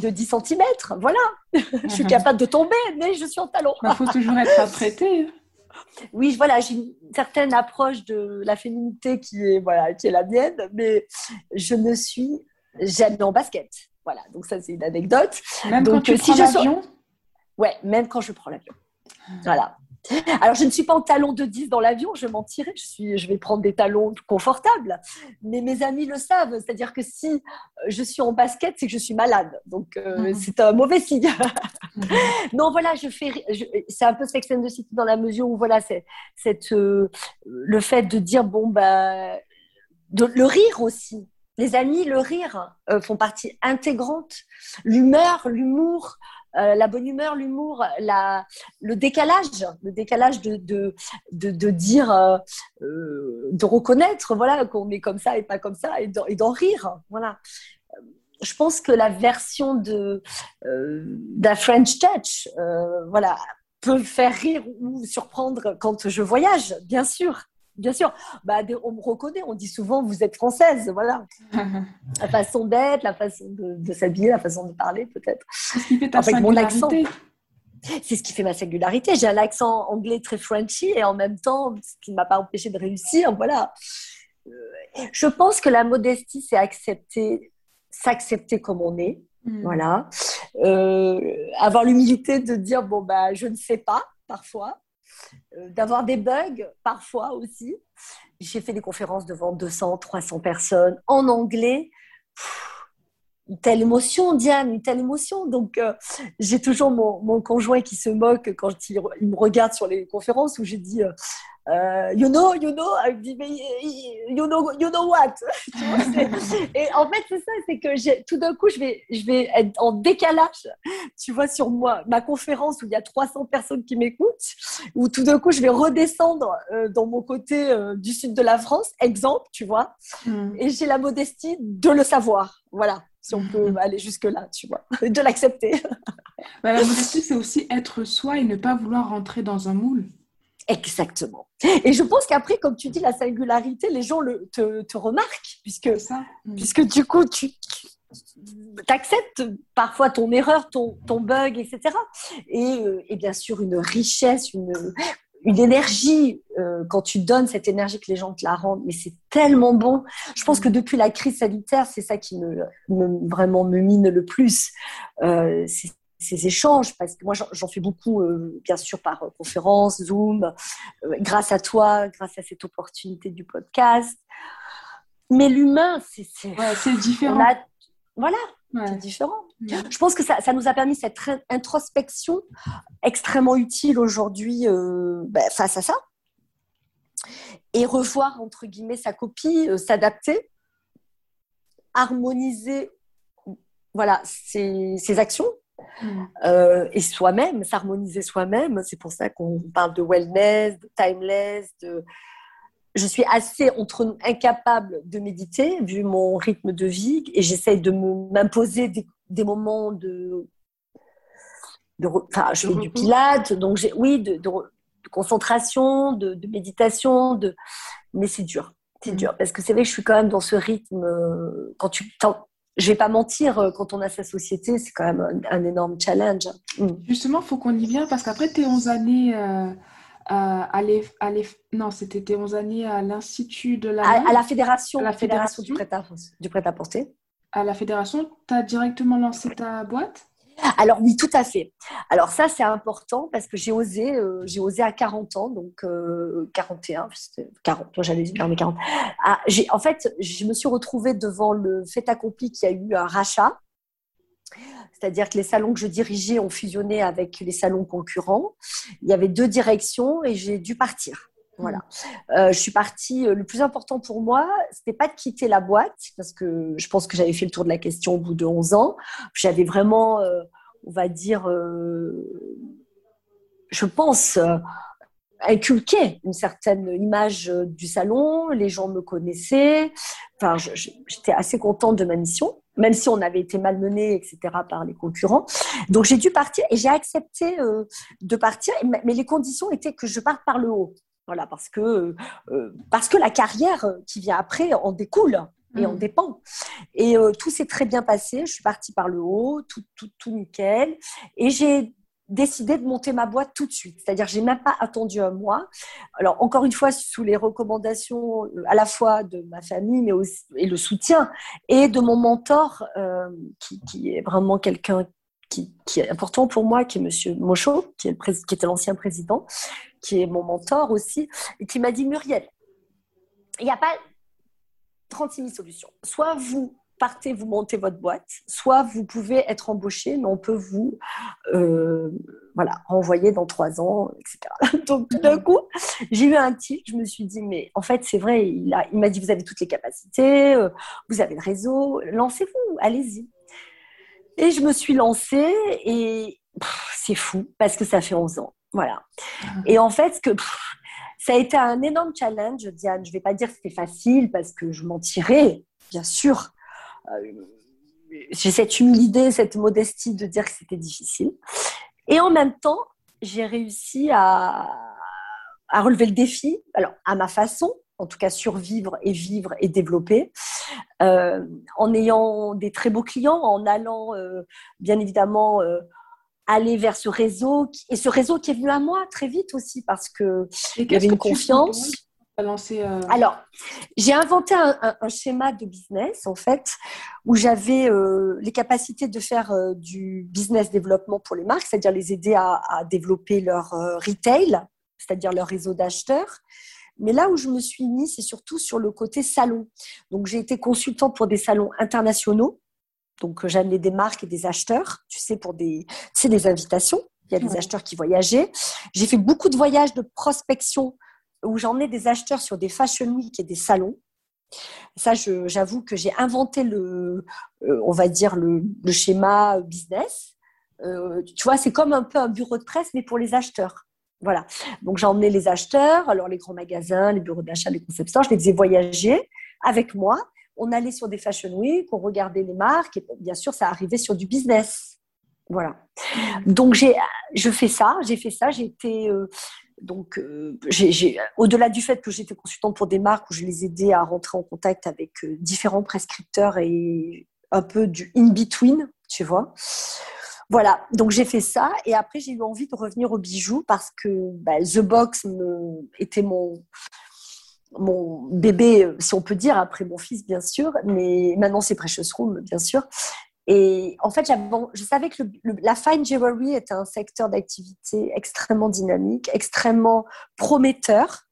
[SPEAKER 1] de 10 cm. Voilà. je suis capable de tomber, mais je suis en talon.
[SPEAKER 2] Il faut toujours être apprêté
[SPEAKER 1] oui, voilà, j'ai une certaine approche de la féminité qui est, voilà, qui est la mienne, mais je ne suis jamais en basket. Voilà, donc ça, c'est une anecdote.
[SPEAKER 2] Même quand tu prends l'avion?
[SPEAKER 1] Ouais, même quand je prends l'avion. Voilà. Alors, je ne suis pas en talon de 10 dans l'avion, je mentirais, je, suis, je vais prendre des talons confortables. Mais mes amis le savent, c'est-à-dire que si euh, je suis en basket, c'est que je suis malade. Donc, euh, mhm. c'est un mauvais signe. Mhm. non, voilà, je fais. C'est un peu Sex and the City dans la mesure où, voilà, c'est cette, euh, le fait de dire, bon, bah, de, le rire aussi. Les amis, le rire font partie intégrante. L'humeur, l'humour, euh, la bonne humeur, l'humour, le décalage, le décalage de, de, de, dire, euh, euh, de reconnaître voilà, qu'on est comme ça et pas comme ça et d'en rire. Voilà. Je pense que la version de d'un French Touch voilà, peut faire rire ou surprendre quand je voyage, bien sûr bien sûr, bah, on me reconnaît, on dit souvent vous êtes française, voilà. la façon d'être, la façon de, s'habiller, la façon de parler peut-être.
[SPEAKER 2] C'est ce qui fait ta singularité.
[SPEAKER 1] C'est ce qui fait ma singularité. J'ai un accent anglais très Frenchy et en même temps, ce qui ne m'a pas empêché de réussir, voilà. Euh, je pense que la modestie, c'est accepter, s'accepter comme on est, hmm. voilà. Euh, avoir l'humilité de dire bon bah je ne sais pas parfois, d'avoir des bugs parfois aussi. J'ai fait des conférences devant 200, 300 personnes en anglais. une telle émotion, Diane, une telle émotion. Donc, euh, j'ai toujours mon, mon, conjoint qui se moque quand il, il, me regarde sur les conférences où j'ai dit euh, euh, you know, you know, you know, you know what? et en fait, c'est ça, c'est que tout d'un coup, je vais, je vais être en décalage, tu vois, sur moi, ma conférence où il y a 300 personnes qui m'écoutent, où tout d'un coup, je vais redescendre euh, dans mon côté euh, du sud de la France, exemple, tu vois, hmm. et j'ai la modestie de le savoir. Voilà, si on peut aller jusque-là, tu vois, de l'accepter.
[SPEAKER 2] Bah, la modestie, c'est aussi être soi et ne pas vouloir rentrer dans un moule.
[SPEAKER 1] Exactement. Et je pense qu'après, comme tu dis, la singularité, les gens le, te, remarquent, puisque, ça. Mm. puisque du coup, tu, acceptes parfois ton erreur, ton, ton bug, etc. Euh, et, bien sûr, une richesse, une, une énergie, euh, quand tu donnes cette énergie que les gens te la rendent, mais c'est tellement bon. Je pense que mm. depuis la crise sanitaire, c'est ça qui me, vraiment me mine le plus. Euh, c'est ces échanges, parce que moi j'en fais beaucoup, euh, bien sûr, par euh, conférence, Zoom, euh, grâce à toi, grâce à cette opportunité du podcast. Mais l'humain, c'est
[SPEAKER 2] différent.
[SPEAKER 1] voilà, c'est différent. Je pense que ça, ça, nous a permis cette introspection extrêmement utile aujourd'hui ben, face à ça. Et revoir, entre guillemets, sa copie, s'adapter, harmoniser voilà, ses, ses actions Mm. Euh, et soi-même, s'harmoniser soi-même. C'est pour ça qu'on parle de wellness, de timeless. De... Je suis assez entre incapable de méditer vu mon rythme de vie et j'essaye de m'imposer des, moments de, de, enfin, je fais du pilate, donc j'ai, oui, de, de, concentration, de, méditation, de, mais c'est dur, c'est mm. dur parce que c'est vrai que je suis quand même dans ce rythme. Quand tu je vais pas mentir, euh, quand on a sa société, c'est quand même un, énorme challenge.
[SPEAKER 2] Mm. Justement, il faut qu'on y vienne parce qu'après tes 11 années euh, à, non, c'était tes 11 années à l'Institut de la...
[SPEAKER 1] À, la fédération, la fédération, du prêt-à-porter.
[SPEAKER 2] à la fédération, tu as directement lancé ta boîte?
[SPEAKER 1] Alors oui, tout à fait. Alors ça, c'est important parce que j'ai osé, euh, j'ai osé à 40 ans, donc 41, 40, j'allais dire mais 40. Ah, en fait, je me suis retrouvée devant le fait accompli qu'il y a eu un rachat. C'est-à-dire que les salons que je dirigeais ont fusionné avec les salons concurrents. Il y avait deux directions et j'ai dû partir. Voilà. Euh, je suis partie. Euh, le plus important pour moi, c'était pas de quitter la boîte parce que je pense que j'avais fait le tour de la question au bout de 11 ans. J'avais vraiment, euh, on va dire, je pense, inculqué une certaine image du salon. Les gens me connaissaient. Enfin, j'étais assez contente de ma mission, même si on avait été malmené, etc., par les concurrents. Donc j'ai dû partir et j'ai accepté de partir, mais les conditions étaient que je parte par le haut. Voilà, parce que, euh, parce que la carrière qui vient après en découle et en mm. dépend. Et euh, tout s'est très bien passé. Je suis partie par le haut, tout, tout, tout nickel. Et j'ai décidé de monter ma boîte tout de suite. C'est-à-dire, j'ai même pas attendu un mois. Alors, encore une fois, sous les recommandations euh, à la fois de ma famille, mais aussi et le soutien et de mon mentor, qui, qui, est vraiment quelqu'un qui, est important pour moi, qui est Monsieur Mochot, qui, était l'ancien président, qui est mon mentor aussi, et qui m'a dit Muriel, il n'y a pas 36 000 solutions. Soit vous partez, vous montez votre boîte, soit vous pouvez être embauché, mais on peut vous euh, voilà, renvoyer dans trois ans, etc. Donc tout d'un coup, j'ai eu un tilt, je me suis dit, mais en fait, c'est vrai, il, il m'a dit, vous avez toutes les capacités, euh, vous avez le réseau, lancez-vous, allez-y. Et je me suis lancée et c'est fou parce que ça fait 11 ans. Voilà. Ah. Et en fait, que, ça a été un énorme challenge, Diane. Je ne vais pas dire que c'était facile parce que je m'en tirais, bien sûr. Euh, j'ai cette humilité, cette modestie de dire que c'était difficile. Et en même temps, j'ai réussi à, à, relever le défi, alors à ma façon, en tout cas survivre et vivre et développer, euh, en ayant des très beaux clients, en allant euh, bien évidemment aller vers ce réseau et ce réseau qui est venu à moi très vite aussi parce que il y avait une confiance. Euh, Alors, j'ai inventé un, schéma de business en fait où j'avais euh, les capacités de faire euh, du business développement pour les marques, c'est-à-dire les aider à, à développer leur retail, c'est-à-dire leur réseau d'acheteurs. Mais là où je me suis mise, c'est surtout sur le côté salon. Donc, j'ai été consultant pour des salons internationaux donc, j'ai amené des marques et des acheteurs, tu sais, pour des, tu des invitations. Il y a des acheteurs qui voyageaient. J'ai fait beaucoup de voyages de prospection où j'emmenais des acheteurs sur des fashion week et des salons. Ça, j'avoue que j'ai inventé le, euh, on va dire, le, schéma business. Euh, tu vois, c'est comme un peu un bureau de presse, mais pour les acheteurs. Voilà. Donc, j'ai emmené les acheteurs, alors les grands magasins, les bureaux d'achat, les concept stores, je les faisais voyager avec moi on allait sur des fashion week, on regardait les marques, et bien sûr, ça arrivait sur du business. Voilà. Donc, j'ai, je fais ça, j'ai fait ça, j'ai été. Euh, donc, euh, au-delà du fait que j'étais consultante pour des marques où je les aidais à rentrer en contact avec euh, différents prescripteurs et un peu du in-between, tu vois. Voilà, donc j'ai fait ça et après j'ai eu envie de revenir au bijou parce que bah, The Box me, était mon, mon bébé, si on peut dire, après mon fils, bien sûr, mais maintenant c'est Precious Room, bien sûr. Et en fait, je savais que la fine jewelry était un secteur d'activité extrêmement dynamique, extrêmement prometteur,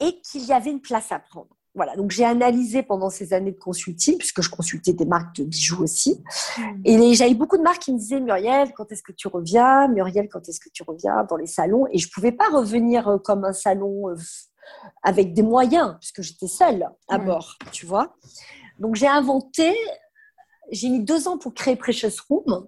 [SPEAKER 1] et qu'il y avait une place à prendre. Voilà, donc j'ai analysé pendant ces années de consulting, puisque je consultais des marques de bijoux aussi. Hmm. Et j'avais beaucoup de marques qui me disaient Muriel, quand est-ce que tu reviens? Muriel, quand est-ce que tu reviens? Dans les salons Et je ne pouvais pas revenir euh, comme un salon euh, avec des moyens, puisque j'étais seule à bord, tu vois. Donc j'ai inventé, j'ai mis deux ans pour créer Precious Room.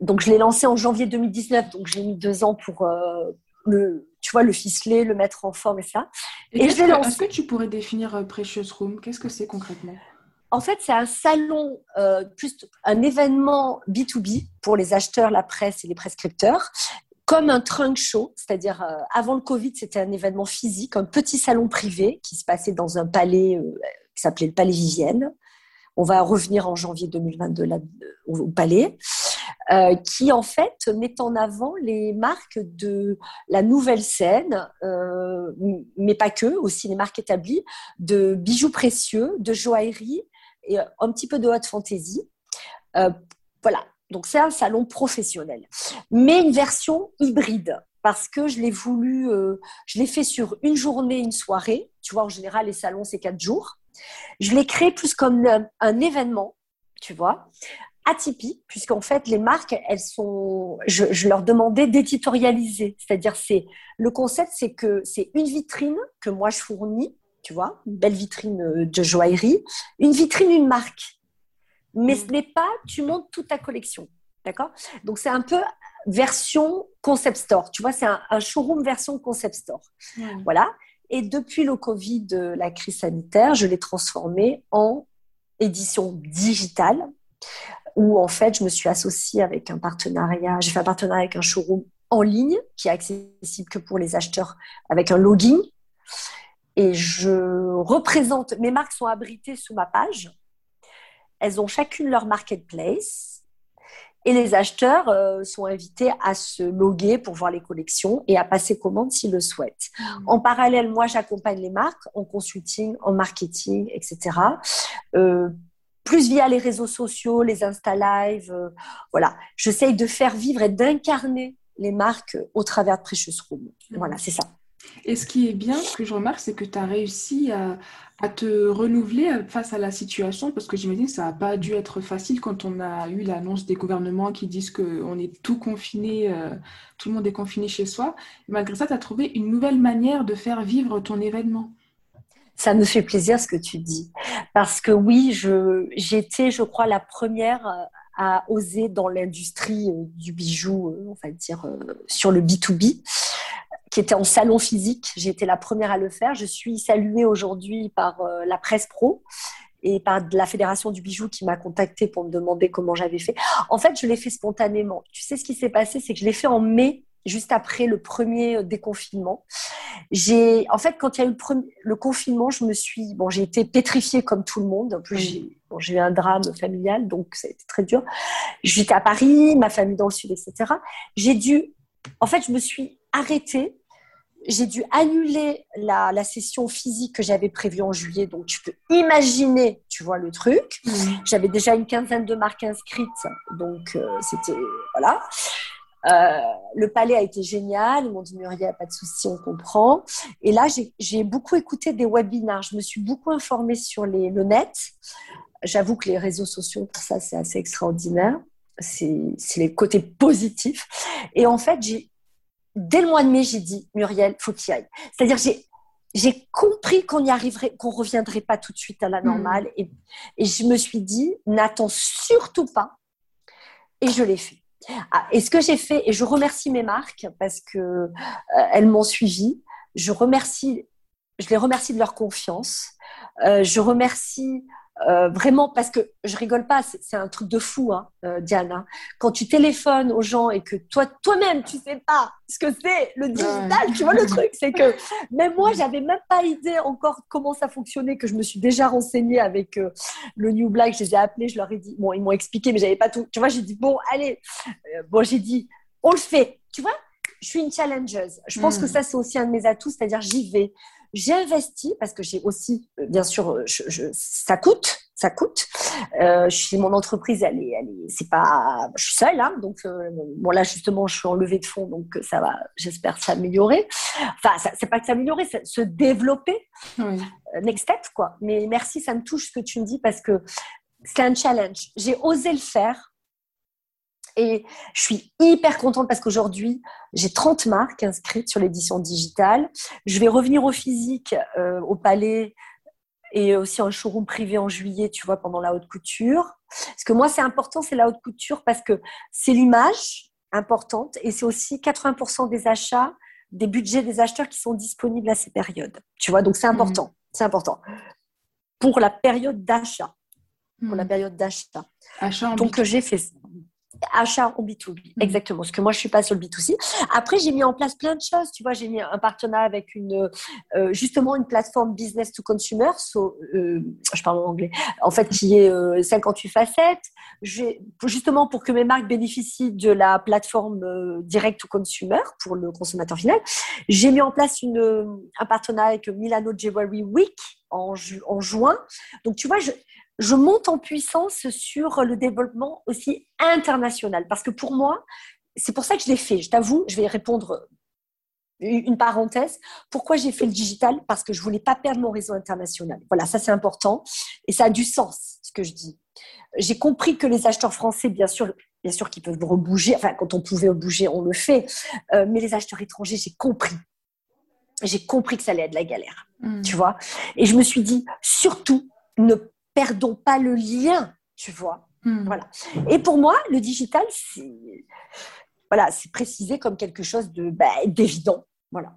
[SPEAKER 1] Donc je l'ai lancé en janvier 2019, donc j'ai mis deux ans pour, euh, le, tu vois, le ficeler, le mettre en forme et ça.
[SPEAKER 2] Et, je Est-ce que tu pourrais définir euh, Precious Room? Qu'est-ce que c'est concrètement?
[SPEAKER 1] En fait, c'est un salon, euh, plus un événement B2B pour les acheteurs, la presse et les prescripteurs, comme un trunk show, c'est-à-dire euh, avant le Covid, c'était un événement physique, un petit salon privé qui se passait dans un palais qui s'appelait le Palais Vivienne. On va revenir en janvier 2022 là, au palais. Euh, qui en fait met en avant les marques de la nouvelle scène, euh, mais pas que, aussi les marques établies, de bijoux précieux, de joaillerie et un petit peu de haute fantaisie. Euh, voilà. Donc c'est un salon professionnel, mais une version hybride parce que je l'ai voulu, je l'ai fait sur une journée, une soirée. Tu vois, en général, les salons, c'est quatre jours. Je l'ai créé plus comme un, événement, tu vois, atypique, puisqu'en fait, les marques, elles sont, je, leur demandais d'éditorialiser. C'est-à-dire, c'est, le concept, c'est que c'est une vitrine que moi je fournis, tu vois, une belle vitrine euh, de joaillerie, une vitrine, une marque mais ce n'est pas tu montes toute ta collection. D'accord? Donc, c'est un peu version concept store. Tu vois, c'est un, showroom version concept store. Voilà. Et depuis le Covid, la crise sanitaire, je l'ai transformé en édition digitale où en fait, je me suis associée avec un partenariat. J'ai fait un partenariat avec un showroom en ligne qui est accessible que pour les acheteurs avec un login. Et je représente, mes marques sont abritées sous ma page elles ont chacune leur marketplace et les acheteurs euh, sont invités à se loguer pour voir les collections et à passer commande s'ils le souhaitent. Mmh. En parallèle, moi, j'accompagne les marques en consulting, en marketing, etc. Euh, plus via les réseaux sociaux, les Insta Live. Euh, voilà, j'essaye de faire vivre et d'incarner les marques au travers de Precious Room. Voilà, c'est ça.
[SPEAKER 2] Et ce qui est bien, ce que je remarque, c'est que tu as réussi à, te renouveler face à la situation, parce que j'imagine que ça n'a pas dû être facile quand on a eu l'annonce des gouvernements qui disent qu'on est tout confiné, euh, tout le monde est confiné chez soi. malgré ça, tu as trouvé une nouvelle manière de faire vivre ton événement.
[SPEAKER 1] Ça me fait plaisir ce que tu dis, parce que oui, j'étais, je crois, la première euh, à oser dans l'industrie euh, du bijou, on va dire, sur le B2B qui était en salon physique. Été la première à le faire. Je suis saluée aujourd'hui par euh, la presse pro et par la Fédération du bijou qui m'a contactée pour me demander comment j'avais fait. En fait, je l'ai fait spontanément. Tu sais ce qui s'est passé, c'est que je l'ai fait en mai, juste après le premier euh, déconfinement. J'ai, en fait, quand il y a eu le, premier, le confinement, je me suis, bon, j'ai été pétrifiée comme tout le monde. En plus, j'ai, bon, j'ai eu un drame familial, donc ça a été très dur. J'étais à Paris, ma famille dans le sud, etc. J'ai dû, en fait, je me suis arrêtée j'ai dû annuler la, la, session physique que j'avais prévue en juillet. Donc, tu peux imaginer, tu vois, le truc. Mmh. J'avais déjà une quinzaine de marques inscrites. Donc, euh, c'était. Voilà. Euh, le palais a été génial. Ils m'ont dit Muriel, pas de souci, on comprend. Et là, j'ai beaucoup écouté des webinars. Je me suis beaucoup informée sur les, le net. J'avoue que les réseaux sociaux, pour ça, c'est assez extraordinaire. C'est les côtés positifs. Et en fait, dès le mois de mai, j'ai dit, Muriel, faut qu'il aille. C'est-à-dire, j'ai, j'ai compris qu'on y arriverait, qu'on reviendrait pas tout de suite à la normale. Hmm. Et, et, je me suis dit, n'attends surtout pas. Et je l'ai fait. Ah, et ce que j'ai fait, et je remercie mes marques parce que euh, elles m'ont suivi. Je remercie, je les remercie de leur confiance. Euh, je remercie euh, vraiment parce que je rigole pas, c'est un truc de fou, hein, euh, Diana. Quand tu téléphones aux gens et que toi, toi-même, tu sais pas ce que c'est le digital, tu vois le truc, c'est que même moi, j'avais même pas idée encore comment ça fonctionnait, que je me suis déjà renseignée avec euh, le New Black, je les ai appelés, je leur ai dit, bon, ils m'ont expliqué, mais j'avais pas tout. Tu vois, j'ai dit bon, allez, bon, j'ai dit, on le fait, tu vois. Je suis une challengeuse. Je pense que hmm. ça, c'est aussi un de mes atouts, c'est-à-dire j'y vais. J'ai investi parce que j'ai aussi, euh, bien sûr, euh, je, ça coûte, ça coûte. Euh, mon entreprise, elle est, elle est, c'est pas, je suis seule, hein, donc euh, bon là justement, je suis en levée de fonds, donc ça va, j'espère s'améliorer. Enfin, ça, c'est pas que s'améliorer, c'est se développer. Oui. next step, quoi. Mais merci, ça me touche ce que tu me dis parce que c'est un challenge. J'ai osé le faire et je suis hyper contente parce qu'aujourd'hui, j'ai 30 marques inscrites sur l'édition digitale. Je vais revenir au physique, euh, au palais et aussi en showroom privé en juillet, tu vois, pendant la haute couture. Parce que moi, c'est important, c'est la haute couture parce que c'est l'image importante et c'est aussi 80% des achats, des budgets des acheteurs qui sont disponibles à ces périodes. Tu vois, donc c'est important. Mmh. C'est important. Pour la période d'achat. Pour la mmh. période d'achat. Donc, j'ai fait achat en B2B, mm. exactement. Parce que moi, je suis pas sur le B2C. Après, j'ai mis en place plein de choses. Tu vois, j'ai mis un partenariat avec une, euh, justement, une plateforme business to consumer. Euh, je parle en anglais. En fait, qui est 58 euh, facettes. Justement, pour que mes marques bénéficient de la plateforme direct to consumer pour le consommateur final. J'ai mis en place une, un partenariat avec Milano Jewelry Week en, en juin. Donc, tu vois, je, je monte en puissance sur le développement aussi international. Parce que pour moi, c'est pour ça que je l'ai fait. Je t'avoue, je vais répondre une parenthèse. Pourquoi j'ai fait le digital? Parce que je voulais pas perdre mon réseau international. Voilà, ça c'est important et ça a du sens ce que je dis. J'ai compris que les acheteurs français, bien sûr, bien sûr qu'ils peuvent rebouger. Enfin, quand on pouvait bouger, on le fait. Euh, mais les acheteurs étrangers, j'ai compris. J'ai compris que ça allait être de la galère. Hmm. Tu vois? Et je me suis dit, surtout, ne perdons pas le lien. Tu vois hmm. Voilà. Et pour moi, le digital, c'est voilà, c'est précisé comme quelque chose de bah, d'évident. Voilà.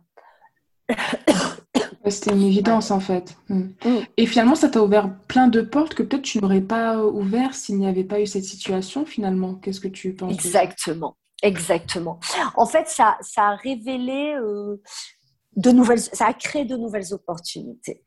[SPEAKER 2] C'était une évidence en fait. Hmm. Mm. Et finalement, ça t'a ouvert plein de portes que peut-être tu n'aurais pas ouvert s'il n'y avait pas eu cette situation finalement. Qu'est-ce que tu penses
[SPEAKER 1] Exactement, exactement. En fait, ça, ça a révélé euh, de nouvelles, ça a créé de nouvelles opportunités.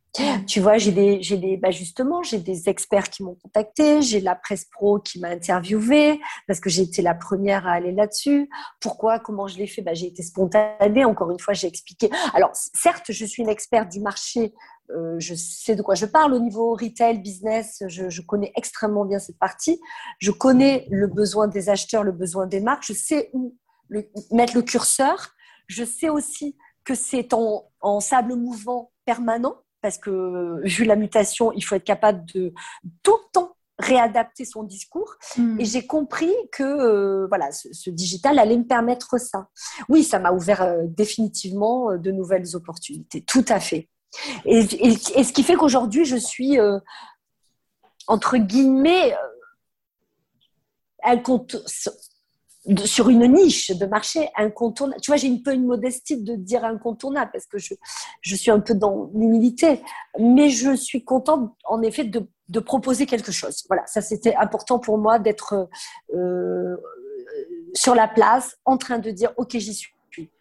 [SPEAKER 1] Tu vois, j'ai des, j'ai des, bah justement, j'ai des experts qui m'ont contacté, j'ai la presse pro qui m'a interviewé parce que j'ai été la première à aller là-dessus. Pourquoi, comment je l'ai fait? Bah, J'ai été spontanée, encore une fois, j'ai expliqué. Alors, certes, je suis une experte du marché, euh, je sais de quoi je parle au niveau retail, business, je, je, connais extrêmement bien cette partie. Je connais le besoin des acheteurs, le besoin des marques, je sais où le, mettre le curseur. Je sais aussi que c'est en, en sable mouvant permanent parce que vu la mutation, il faut être capable de tout le temps réadapter son discours. Hmm. Et j'ai compris que euh, voilà, ce, digital allait me permettre ça. Oui, ça m'a ouvert euh, définitivement euh, de nouvelles opportunités, tout à fait. Et, ce qui fait qu'aujourd'hui, je suis, entre guillemets, elle compte, sur une niche de marché incontournable. Tu vois, j'ai un peu une modestie de dire incontournable parce que je, je suis un peu dans l'humilité, mais je suis contente en effet de, proposer quelque chose. Voilà, ça c'était important pour moi d'être euh, sur la place, en train de dire ok j'y suis.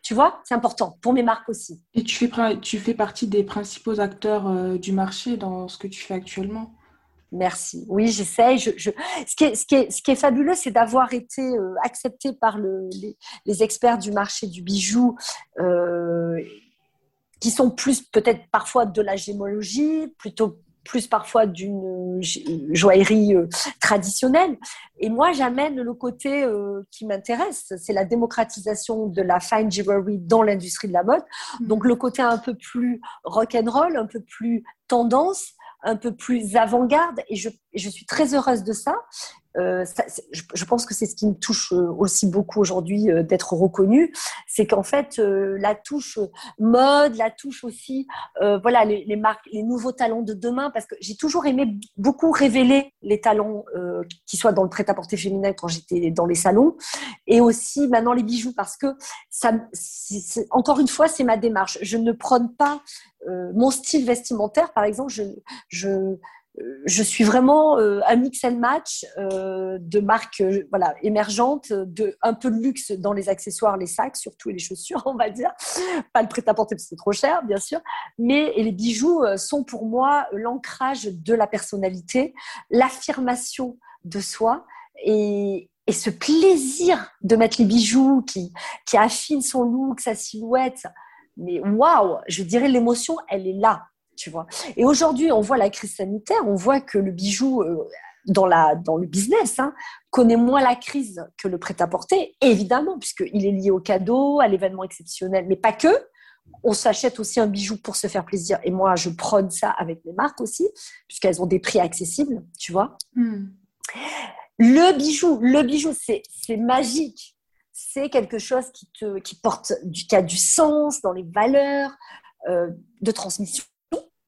[SPEAKER 1] Tu vois, c'est important pour mes marques aussi.
[SPEAKER 2] Et tu fais, tu fais partie des principaux acteurs euh, du marché dans ce que tu fais actuellement?
[SPEAKER 1] Merci. Oui, j'essaye. Je, Ce, qui est, ce, qui est, ce, qui est, fabuleux, c'est d'avoir été euh, accepté par le, les, experts du marché du bijou, euh, qui sont plus peut-être parfois de la gémologie, plutôt plus parfois d'une joaillerie euh, traditionnelle. Et moi, j'amène le côté qui m'intéresse, c'est la démocratisation de la fine jewelry dans l'industrie de la mode. Mmh. Donc le côté un peu plus rock and roll, un peu plus tendance, un peu plus avant-garde et je, je, suis très heureuse de ça. Euh, je, je, pense que c'est ce qui me touche euh, aussi beaucoup aujourd'hui euh, d'être reconnue, c'est qu'en fait euh, la touche mode, la touche aussi, euh, voilà les, les, marques, les nouveaux talents de demain, parce que j'ai toujours aimé beaucoup révéler les talents qui soient dans le prêt-à-porter féminin quand j'étais dans les salons, et aussi maintenant les bijoux, parce que ça, encore une fois, c'est ma démarche. Je ne prône pas euh, mon style vestimentaire, par exemple, je, je, je suis vraiment euh, un mix and match euh, de marques voilà, émergentes, de un peu de luxe dans les accessoires, les sacs, surtout les chaussures, on va dire. Pas le prêt-à-porter parce que c'est trop cher, bien sûr. Mais et les bijoux sont pour moi l'ancrage de la personnalité, l'affirmation de soi et, et ce plaisir de mettre les bijoux qui, qui affine son look, sa silhouette mais waouh, je dirais l'émotion, elle est là, tu vois. Et aujourd'hui, on voit la crise sanitaire, on voit que le bijou euh, dans, la, dans le business hein, connaît moins la crise que le prêt-à-porter, évidemment, puisqu'il est lié au cadeau, à l'événement exceptionnel, mais pas que. On s'achète aussi un bijou pour se faire plaisir. Et moi, je prône ça avec mes marques aussi, puisqu'elles ont des prix accessibles, tu vois. Hmm. Le bijou, le bijou, c'est magique c'est quelque chose qui, te, qui porte du, qui a du sens dans les valeurs euh, de transmission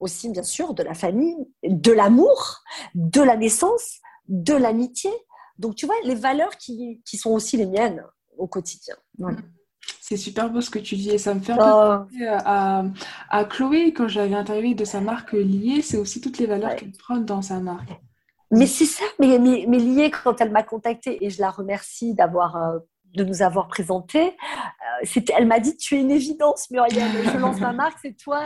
[SPEAKER 1] aussi, bien sûr, de la famille, de l'amour, de la naissance, de l'amitié. Donc, tu vois, les valeurs qui, qui, sont aussi les miennes au quotidien.
[SPEAKER 2] C'est super beau ce que tu dis et ça me fait oh. penser à, à, Chloé quand j'avais interviewé de sa marque Liée. C'est aussi toutes les valeurs qu'elle prend dans sa marque.
[SPEAKER 1] Mais c'est ça, mais, mais, mais Liée, quand elle m'a contactée, et je la remercie d'avoir euh, de nous avoir présenté. Euh, elle m'a dit Tu es une évidence, Muriel. Je lance ma marque, c'est toi.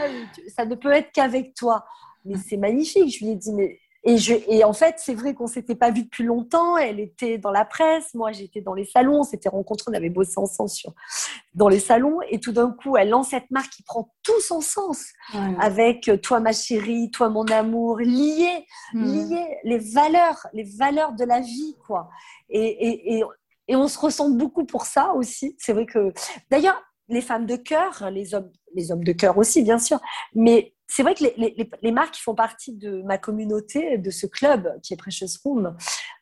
[SPEAKER 1] Ça ne peut être qu'avec toi. Mais c'est magnifique. Je lui ai dit Mais Et, je, et en fait, c'est vrai qu'on s'était pas vu depuis longtemps. Elle était dans la presse, moi j'étais dans les salons, on s'était rencontrés, on avait bossé ensemble sur, dans les salons. Et tout d'un coup, elle lance cette marque qui prend tout son sens avec euh, toi ma chérie, toi mon amour, lié, hmm. lié les valeurs, les valeurs de la vie, quoi. Et, et, et, et on se ressent beaucoup pour ça aussi. C'est vrai que, d'ailleurs, les femmes de cœur, les hommes, les hommes de cœur aussi, bien sûr, mais c'est vrai que les, marques qui font partie de ma communauté, de ce club qui est Precious Room,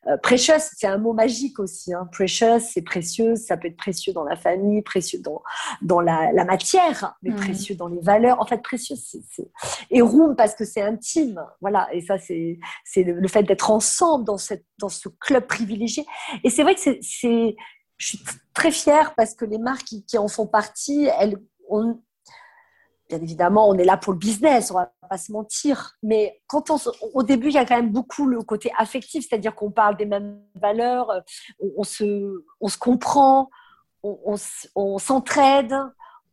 [SPEAKER 1] euh, Precious, c'est un mot magique aussi. Hein. Precious, c'est précieux, ça peut être précieux dans la famille, précieux dans, dans la, matière, mais mmh. précieux dans les valeurs. En fait, précieux, c'est. Et Room parce que c'est intime. Voilà, et ça, c'est le, fait d'être ensemble dans, cette, dans ce club privilégié. Et c'est vrai que c'est. Je suis très fière parce que les marques qui, qui en font partie, elles ont bien évidemment, on est là pour le business, on va pas se mentir. Mais quand on, au début, il y a quand même beaucoup le côté affectif, c'est-à-dire qu'on parle des mêmes valeurs, euh, on, se, on se comprend, on, on s'entraide.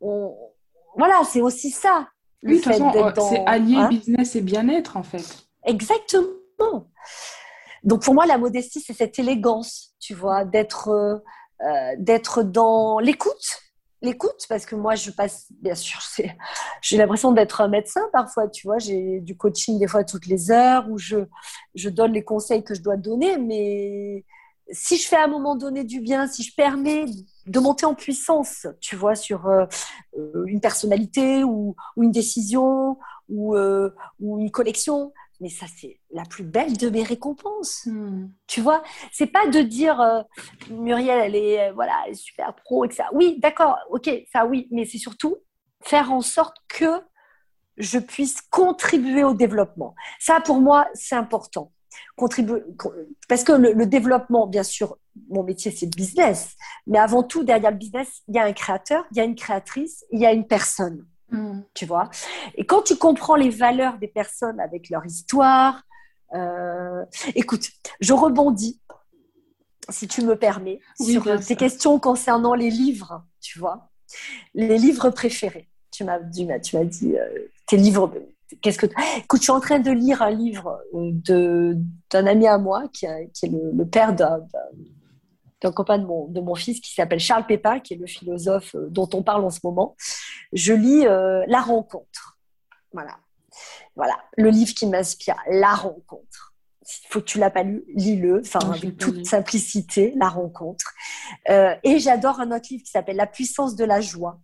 [SPEAKER 1] Voilà, c'est aussi ça.
[SPEAKER 2] Oui, de toute façon, euh, c'est allier hein business et bien-être, en fait.
[SPEAKER 1] Exactement. Donc pour moi, la modestie, c'est cette élégance, tu vois, d'être euh, d'être dans l'écoute l'écoute parce que moi je passe bien sûr j'ai l'impression d'être un médecin parfois tu vois j'ai du coaching des fois toutes les heures où je je donne les conseils que je dois donner mais si je fais à un moment donné du bien si je permets de monter en puissance tu vois sur euh, une personnalité ou, ou, une décision ou, euh, ou une collection mais ça c'est la plus belle de mes récompenses. Hmm. Tu vois, c'est pas de dire euh, Muriel elle est euh, voilà, elle est super pro et ça. Oui, d'accord, OK, ça oui, mais c'est surtout faire en sorte que je puisse contribuer au développement. Ça pour moi, c'est important. Contribuer parce que le, le, développement bien sûr, mon métier c'est le business, mais avant tout derrière le business, il y a un créateur, il y a une créatrice, il y a une personne. Mm. Tu vois? Et quand tu comprends les valeurs des personnes avec leur histoire, euh, écoute, je rebondis, si tu me permets, sur tes questions concernant les livres, tu vois Les livres préférés. Tu m'as dit, tu m'as dit euh, tes livres. Qu'est-ce que Écoute, je suis en train de lire un livre de d'un ami à moi qui, qui est le, le père d'un d'un copain de mon, de mon fils qui s'appelle Charles Pépin, qui est le philosophe euh, dont on parle en ce moment. Je lis euh, La rencontre. Voilà. Voilà, le livre qui m'inspire, La rencontre. Faut que tu l'as pas lu, lis-le, enfin avec toute simplicité, La rencontre. Euh, et j'adore un autre livre qui s'appelle La puissance de la joie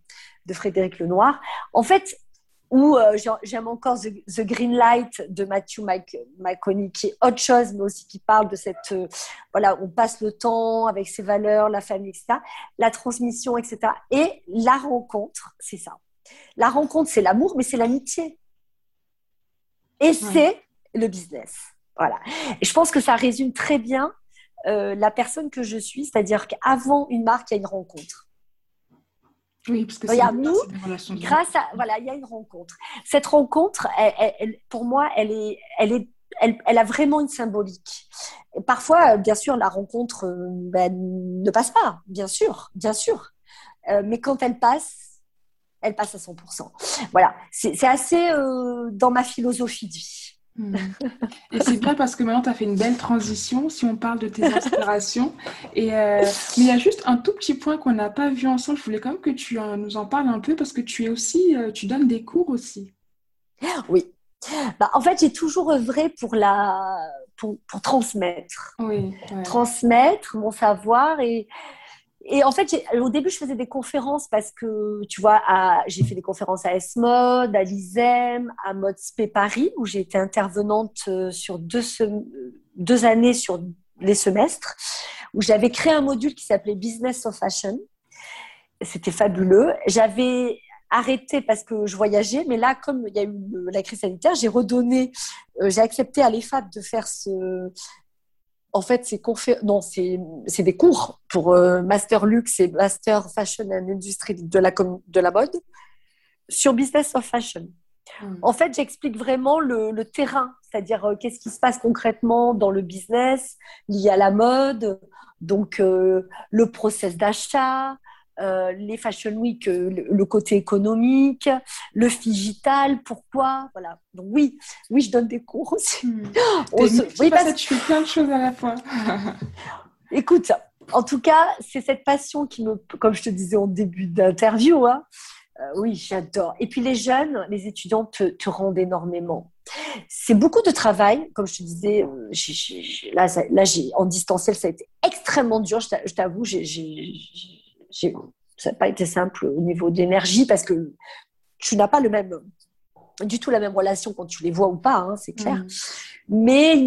[SPEAKER 1] de Frédéric Lenoir. En fait, ou euh, j'aime encore The, Green Light de Matthew McConaughey, qui est autre chose, mais aussi qui parle de cette, euh, voilà, on passe le temps avec ses valeurs, la famille, etc., la transmission, etc. Et la rencontre, c'est ça. La rencontre, c'est l'amour, mais c'est l'amitié. Et c'est le business. Voilà. Et je pense que ça résume très bien euh, la personne que je suis, c'est-à-dire qu'avant une marque, il y a une rencontre.
[SPEAKER 2] Oui, parce que
[SPEAKER 1] Regarde, nous, grâce à, voilà, il y a une rencontre. Cette rencontre, elle, pour moi, elle est, elle est, elle, elle, a vraiment une symbolique. parfois, bien sûr, la rencontre euh, ben, ne passe pas, bien sûr, bien sûr. Euh, mais quand elle passe, elle passe à 100%. Voilà, c'est assez euh, dans ma philosophie de vie.
[SPEAKER 2] Hmm. Et c'est bien parce que maintenant, tu as fait une belle transition si on parle de tes inspirations. Et, euh, mais il y a juste un tout petit point qu'on n'a pas vu ensemble. Je voulais quand même que tu nous en parles un peu parce que tu es aussi, euh, tu donnes des cours aussi.
[SPEAKER 1] Oui. Bah, en fait, j'ai toujours œuvré pour, la, pour, pour transmettre.
[SPEAKER 2] Oui,
[SPEAKER 1] Transmettre mon savoir et, et en fait, au début, je faisais des conférences parce que, tu vois, j'ai fait des conférences à S-Mode, à l'ISEM, à Modespé Paris, où j'ai été intervenante euh, sur deux, deux années sur les semestres, où j'avais créé un module qui s'appelait Business of Fashion. C'était fabuleux. J'avais arrêté parce que je voyageais, mais là, comme il y a eu la crise sanitaire, j'ai redonné, euh, j'ai accepté à l'EFAP de faire ce, en fait, c'est non, c'est des cours pour euh, Master Luxe et Master Fashion and Industry de la, de la mode sur Business of Fashion. Hmm. En fait, j'explique vraiment le, terrain, c'est-à-dire euh, qu'est-ce qui se passe concrètement dans le business lié à la mode, donc euh, le process d'achat, euh, les Fashion Week, euh, le, côté économique, le digital, pourquoi? Voilà. Donc oui, oui, je donne des cours aussi.
[SPEAKER 2] Hmm. oui, parce... que tu fais plein de choses à la fois.
[SPEAKER 1] Écoute, en tout cas, c'est cette passion qui me, comme je te disais en début d'interview, hein, euh, oui, j'adore. Et puis les jeunes, les étudiants te, rendent énormément. C'est beaucoup de travail, comme je te disais. là, là en distanciel, ça a été extrêmement dur. Je t'avoue, j'ai ça n'a pas été simple au niveau de l'énergie parce que tu n'as pas le même, du tout la même relation quand tu les vois ou pas, hein, c'est clair. Mm. Mais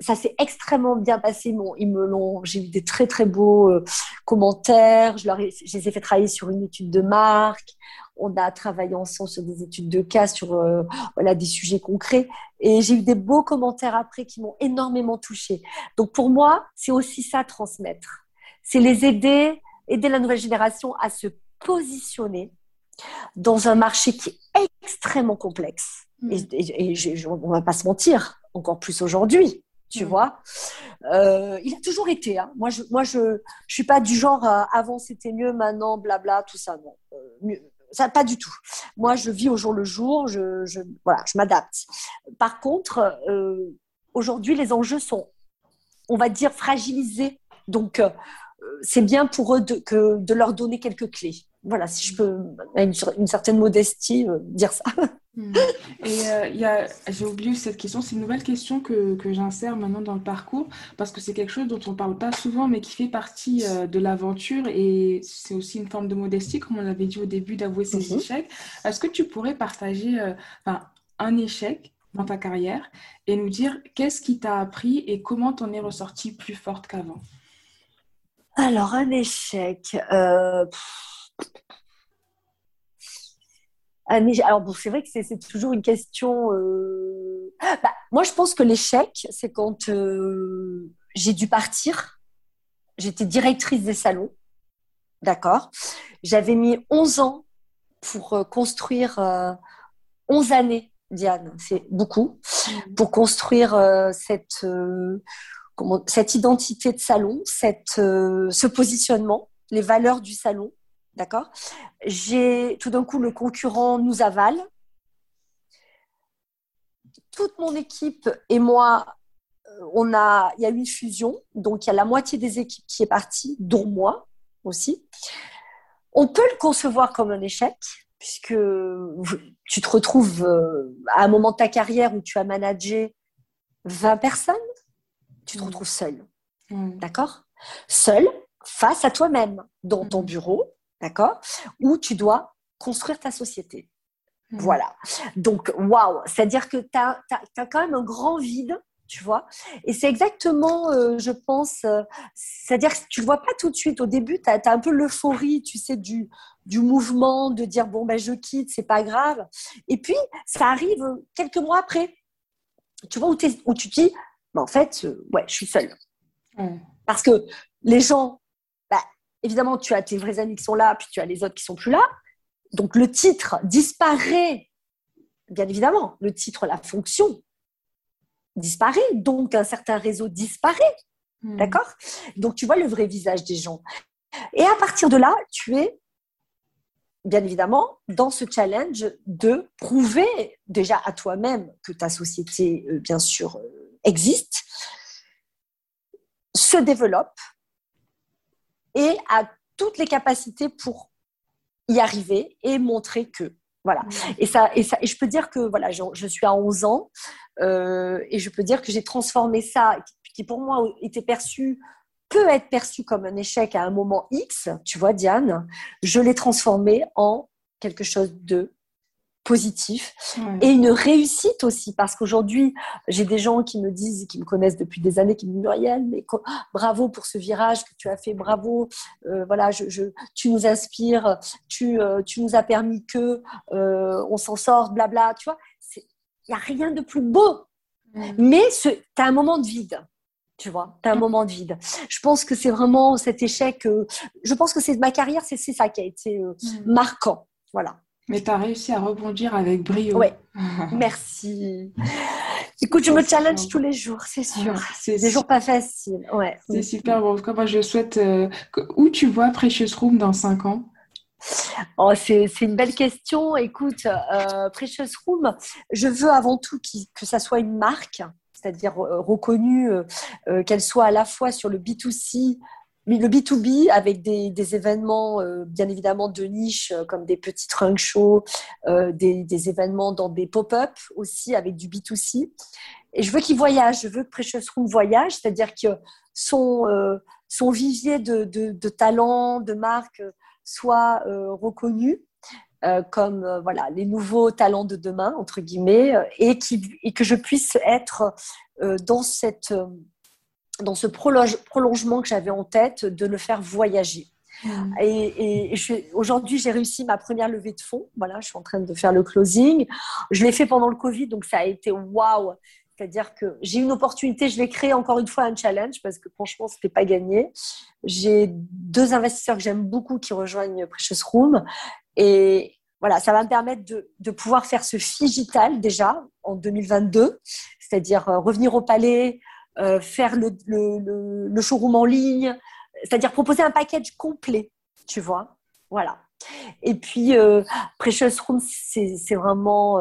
[SPEAKER 1] ça s'est extrêmement bien passé. ils me l'ont, j'ai eu des très très beaux euh, commentaires. Je, leur ai, je les ai fait travailler sur une étude de marque. On a travaillé ensemble sur des études de cas, sur euh, voilà des sujets concrets. Et j'ai eu des beaux commentaires après qui m'ont énormément touchée. Donc pour moi, c'est aussi ça transmettre. C'est les aider aider la nouvelle génération à se positionner dans un marché qui est extrêmement complexe. Mm. Et, on ne va pas se mentir, encore plus aujourd'hui, tu mm. vois. Euh, il a toujours été. Hein. Moi, je ne moi, je, je suis pas du genre avant c'était mieux, maintenant blabla, tout ça. Non, euh, ça pas du tout. Moi, je vis au jour le jour. Je, je voilà, je m'adapte. Par contre, euh, aujourd'hui, les enjeux sont, on va dire, fragilisés. Donc, c'est bien pour eux de, que, de leur donner quelques clés. Voilà, si je peux, avec une, certaine modestie, euh, dire ça.
[SPEAKER 2] Hmm. Et euh, j'ai oublié cette question, c'est une nouvelle question que, que j'insère maintenant dans le parcours, parce que c'est quelque chose dont on ne parle pas souvent, mais qui fait partie euh, de l'aventure, et c'est aussi une forme de modestie, comme on l'avait dit au début, d'avouer ses mhm. échecs. Est-ce que tu pourrais partager un échec dans ta carrière et nous dire qu'est-ce qui t'a appris et comment t'en es ressortie plus forte qu'avant?
[SPEAKER 1] Alors, un échec. Euh, alors, bon, c'est vrai que c'est toujours une question. Euh, bah, moi, je pense que l'échec, c'est quand euh, j'ai dû partir. J'étais directrice des salons. D'accord? J'avais mis 11 ans pour construire 11 années, Diane, c'est beaucoup, pour construire cette cette identité de salon, euh, ce positionnement, les valeurs du salon. D'accord? J'ai tout d'un coup le concurrent nous avale. Toute mon équipe et moi, euh, on a, il y a eu une fusion, donc il y a la moitié des équipes qui est partie, dont moi aussi. On peut le concevoir comme un échec, puisque tu te retrouves euh, à un moment de ta carrière où tu as managé 20 personnes, tu te mm. retrouves seul. Mm. D'accord? Seul face à toi-même dans ton mm. bureau, d'accord? Où tu dois construire ta société. Voilà. Donc, waouh C'est-à-dire que tu as, quand même un grand vide, tu vois? Et c'est exactement, euh, je pense, euh, c'est-à-dire que tu ne le vois pas tout de suite. Au début, tu as, un peu l'euphorie, tu sais, du, du mouvement, de dire, bon, ben, je quitte, c'est pas grave. Et puis, ça arrive quelques mois après. Tu vois, où, où tu te dis, en fait, euh, ouais, je suis seule. Parce que les gens, bah, évidemment, tu as tes vrais amis qui sont là, puis tu as les autres qui sont plus là. Donc le titre disparaît, bien évidemment. Le titre, la fonction disparaît. Donc un certain réseau disparaît. Hmm. D'accord? Donc tu vois le vrai visage des gens. Et à partir de là, tu es bien évidemment, dans ce challenge de prouver déjà à toi-même que ta société, euh, bien sûr, euh, existe, se développe et a toutes les capacités pour y arriver et montrer que. Voilà. Et, ça, et, ça, et je peux dire que voilà, je, suis à 11 ans euh, et je peux dire que j'ai transformé ça, qui pour moi était perçu, peut être perçu comme un échec à un moment X, tu vois, Diane, je l'ai transformé en quelque chose de positif et une réussite aussi parce qu'aujourd'hui j'ai des gens qui me disent qui me connaissent depuis des années qui me disent Muriel mais bravo pour ce virage que tu as fait bravo euh, voilà je, tu nous inspires tu, euh, tu nous as permis que euh, on s'en sort blabla tu vois il n'y a rien de plus beau mais tu as un moment de vide tu vois, tu as un moment de vide. Je pense que c'est vraiment cet échec. je pense que c'est ma carrière, c'est ça qui a été marquant. Voilà.
[SPEAKER 2] Mais tu as réussi à rebondir avec brio.
[SPEAKER 1] Oui, merci. Écoute, je me challenge tous les jours, c'est sûr. c'est des jours pas faciles. Ouais.
[SPEAKER 2] C'est super. Bon, en tout cas, moi, je souhaite. Euh, où tu vois Precious Room dans 5 ans?
[SPEAKER 1] Oh, c'est une belle question. Écoute, euh, Precious Room, je veux avant tout que ça soit une marque, c'est-à-dire euh, reconnue, euh, qu'elle soit à la fois sur le B2C, le B2B avec des, événements bien évidemment de niche comme des petits trunk shows, des, événements dans des pop-up aussi avec du B2C. Et je veux qu'ils voyagent, je veux que Precious Room voyage, c'est-à-dire que son, son vivier de, de, de talents, de marques soient euh, reconnus euh, comme euh, voilà les nouveaux talents de demain entre guillemets et, qui, et que je puisse être dans cette dans ce prolongement que j'avais en tête de le faire voyager. Mmh. Et, et aujourd'hui, j'ai réussi ma première levée de fonds. Voilà, je suis en train de faire le closing. Je l'ai fait pendant le Covid, donc ça a été waouh. C'est-à-dire que j'ai une opportunité, je vais créer encore une fois un challenge parce que franchement, ce n'était pas gagné. J'ai deux investisseurs que j'aime beaucoup qui rejoignent Precious Room. Et voilà, ça va me permettre de, pouvoir faire ce digital déjà en 2022, c'est-à-dire euh, revenir au palais, euh, faire le, le, showroom en ligne, c'est-à-dire proposer un package complet, tu vois. Voilà. Et puis, euh, Precious Room, c'est vraiment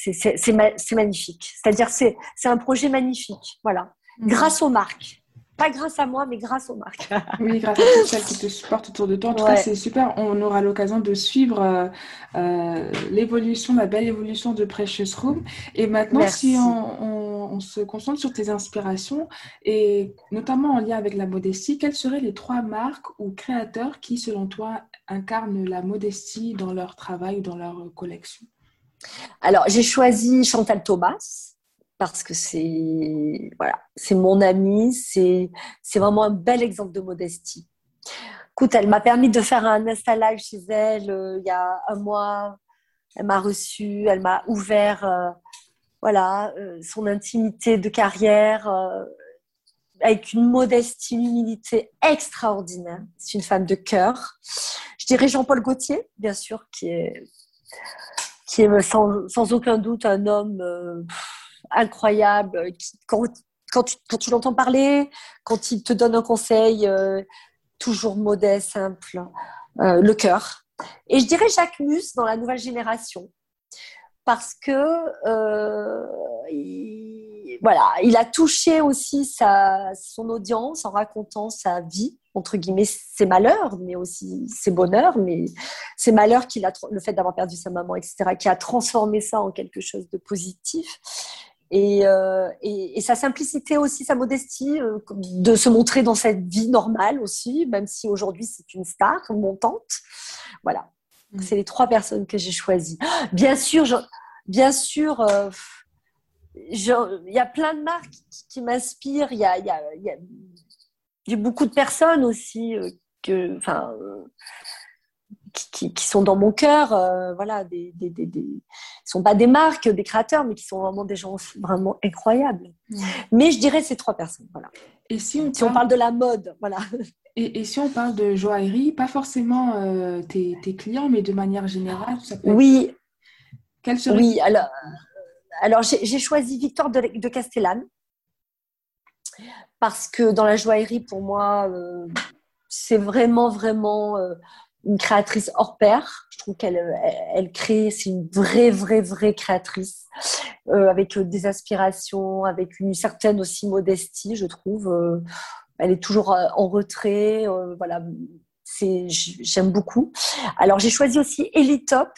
[SPEAKER 1] c'est magnifique. C'est-à-dire, c'est un projet magnifique. Voilà. Mhm. Grâce aux marques. Pas grâce à moi, mais grâce aux marques.
[SPEAKER 2] oui, grâce à toutes celles qui te supportent autour de toi. En tout cas, c'est super. On aura l'occasion de suivre euh, euh, l'évolution, la belle évolution de Precious Room. Et maintenant, si on, se concentre sur tes inspirations, et notamment en lien avec la modestie, quelles seraient les trois marques ou créateurs qui, selon toi, incarnent la modestie dans leur travail ou dans leur collection?
[SPEAKER 1] Alors, j'ai choisi Chantal Thomas parce que c'est voilà, c'est mon amie, c'est c'est vraiment un bel exemple de modestie. Écoute, elle m'a permis de faire un Insta Live chez elle euh, il y a un mois. Elle m'a reçue, elle m'a ouvert euh, voilà, euh, son intimité de carrière avec une modestie, une humilité extraordinaire. C'est une femme de cœur. Je dirais Jean-Paul Gaultier, bien sûr, qui est qui est sans, aucun doute un homme incroyable. Qui, quand, quand, tu, quand tu l'entends parler, quand il te donne un conseil, euh, toujours modeste, simple, euh, le cœur. Et je dirais Jacques Mus dans la nouvelle génération, parce que il, voilà, il a touché aussi sa, son audience en racontant sa vie entre guillemets ses malheurs, mais aussi ses bonheurs, mais ses malheurs a, le fait d'avoir perdu sa maman, etc., qui a transformé ça en quelque chose de positif. Et, euh, et, sa simplicité aussi, sa modestie, euh, de se montrer dans cette vie normale aussi, même si aujourd'hui c'est une star montante. Voilà, mm. c'est les trois personnes que j'ai choisies. Bien sûr, bien sûr, euh, il y a plein de marques qui, m'inspirent. Il y a, y, a, y a j'ai beaucoup de personnes aussi que, enfin, qui, qui, sont dans mon cœur, euh, voilà, des, des, des, sont pas des marques, des créateurs, mais qui sont vraiment des gens vraiment incroyables. Mmh. Mais je dirais ces trois personnes, voilà. Et si on, parle... de la mode, voilà.
[SPEAKER 2] Et, et, si on parle de joaillerie, pas forcément tes, tes, clients, mais de manière générale,
[SPEAKER 1] ça peut Oui. Quelle serait... Oui, alors, alors j'ai choisi Victor de, de Castellane parce que dans la joaillerie, pour moi, euh, c'est vraiment, vraiment euh, une créatrice hors pair. Je trouve qu'elle elle, crée, c'est une vraie, vraie, vraie créatrice, euh, avec des aspirations, avec une certaine aussi modestie, je trouve. elle est toujours en retrait. voilà, j'aime beaucoup. Alors, j'ai choisi aussi Ellie Top,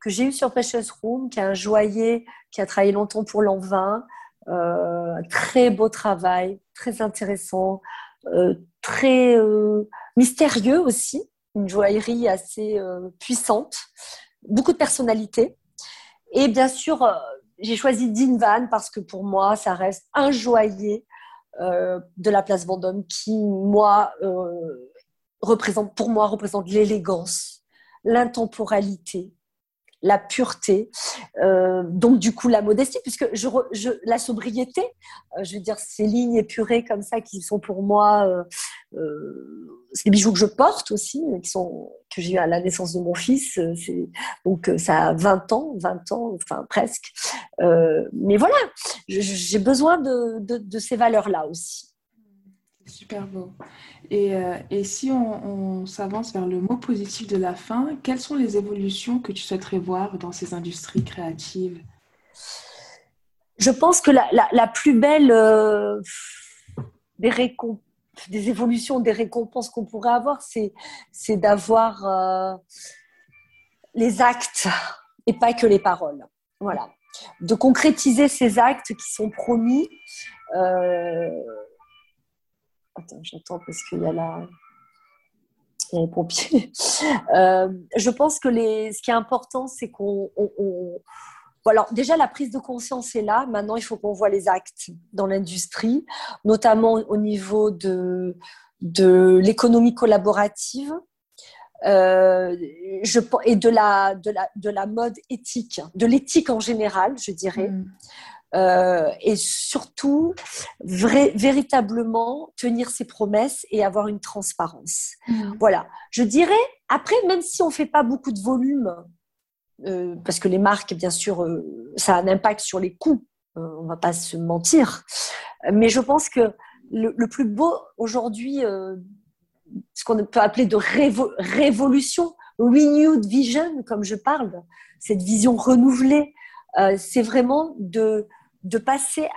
[SPEAKER 1] que j'ai eu sur Precious Room, qui est un joaillier qui a travaillé longtemps pour l'Envin, euh, très beau travail, très intéressant, euh, très euh, mystérieux aussi, une joaillerie assez puissante, beaucoup de personnalité. Et bien sûr, j'ai choisi Dean Van parce que pour moi, ça reste un joaillier de la place Vendôme qui, moi, pour moi, représente l'élégance, l'intemporalité, la pureté, euh, donc du coup la modestie, puisque je, la sobriété, euh, je veux dire ces lignes épurées comme ça qui sont pour moi, euh, c'est des bijoux que je porte aussi, qui sont que j'ai eu à la naissance de mon fils, donc ça a 20 ans, 20 ans, enfin presque. mais voilà, j'ai besoin de, de, de ces valeurs-là aussi.
[SPEAKER 2] Super beau. Et, euh, et si on, s'avance vers le mot positif de la fin, quelles sont les évolutions que tu souhaiterais voir dans ces industries créatives?
[SPEAKER 1] Je pense que la, plus belle euh, des, des, évolutions, des récompenses qu'on pourrait avoir, c'est d'avoir euh, les actes et pas que les paroles. Voilà. De concrétiser ces actes qui sont promis. Attends, j'attends parce qu'il y a la... les pompiers. Euh, je pense que les... ce qui est important, c'est qu'on... alors, déjà, la prise de conscience est là. Maintenant, il faut qu'on voit les actes dans l'industrie, notamment au niveau de, de l'économie collaborative. Euh, je, et de la, de, la, de la mode éthique, de l'éthique en général, je dirais. Mm. Euh, et surtout vrai, véritablement tenir ses promesses et avoir une transparence. Mmh. Voilà. Je dirais, après, même si on fait pas beaucoup de volume, euh, parce que les marques, bien sûr, euh, ça a un impact sur les coûts, on va pas se mentir, mais je pense que le, le plus beau aujourd'hui, ce qu'on peut appeler de révo révolution, renewed vision, comme je parle, cette vision renouvelée, c'est vraiment de de passer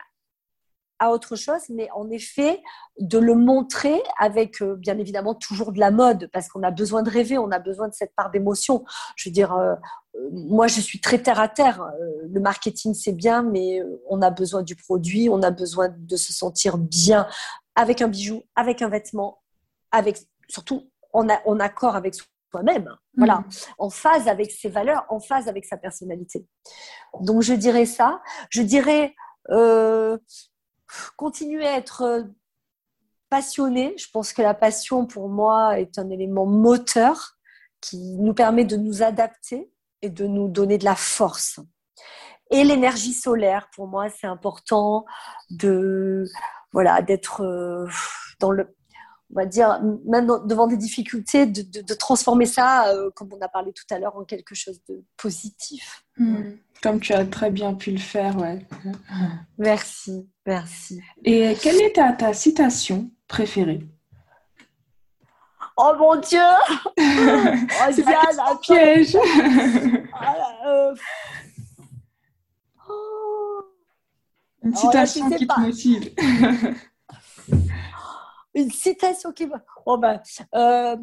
[SPEAKER 1] à autre chose, mais en effet, de le montrer avec, euh, bien évidemment, toujours de la mode, parce qu'on a besoin de rêver, on a besoin de cette part d'émotion. Je veux dire, euh, euh, moi, je suis très terre à terre. le marketing, c'est bien, mais on a besoin du produit, on a besoin de se sentir bien avec un bijou, avec un vêtement, avec surtout en, en accord avec soi-même. Voilà, mmh. en phase avec ses valeurs, en phase avec sa personnalité. Donc, je dirais ça. Je dirais euh, continuer à être euh, passionné. Je pense que la passion, pour moi, est un élément moteur qui nous permet de nous adapter et de nous donner de la force. Et l'énergie solaire, pour moi, c'est important de voilà d'être euh, dans le on va dire, même devant des difficultés, de, transformer ça, euh, comme on a parlé tout à l'heure, en quelque chose de positif.
[SPEAKER 2] Hmm. Comme tu as très bien pu le faire, ouais.
[SPEAKER 1] Merci, merci.
[SPEAKER 2] Et quelle est ta, ta citation préférée?
[SPEAKER 1] Oh mon Dieu
[SPEAKER 2] oh, C'est un piège
[SPEAKER 1] ah, euh, oh.
[SPEAKER 2] Une oh, citation qui te motive
[SPEAKER 1] une citation qui va. Oh ben, euh,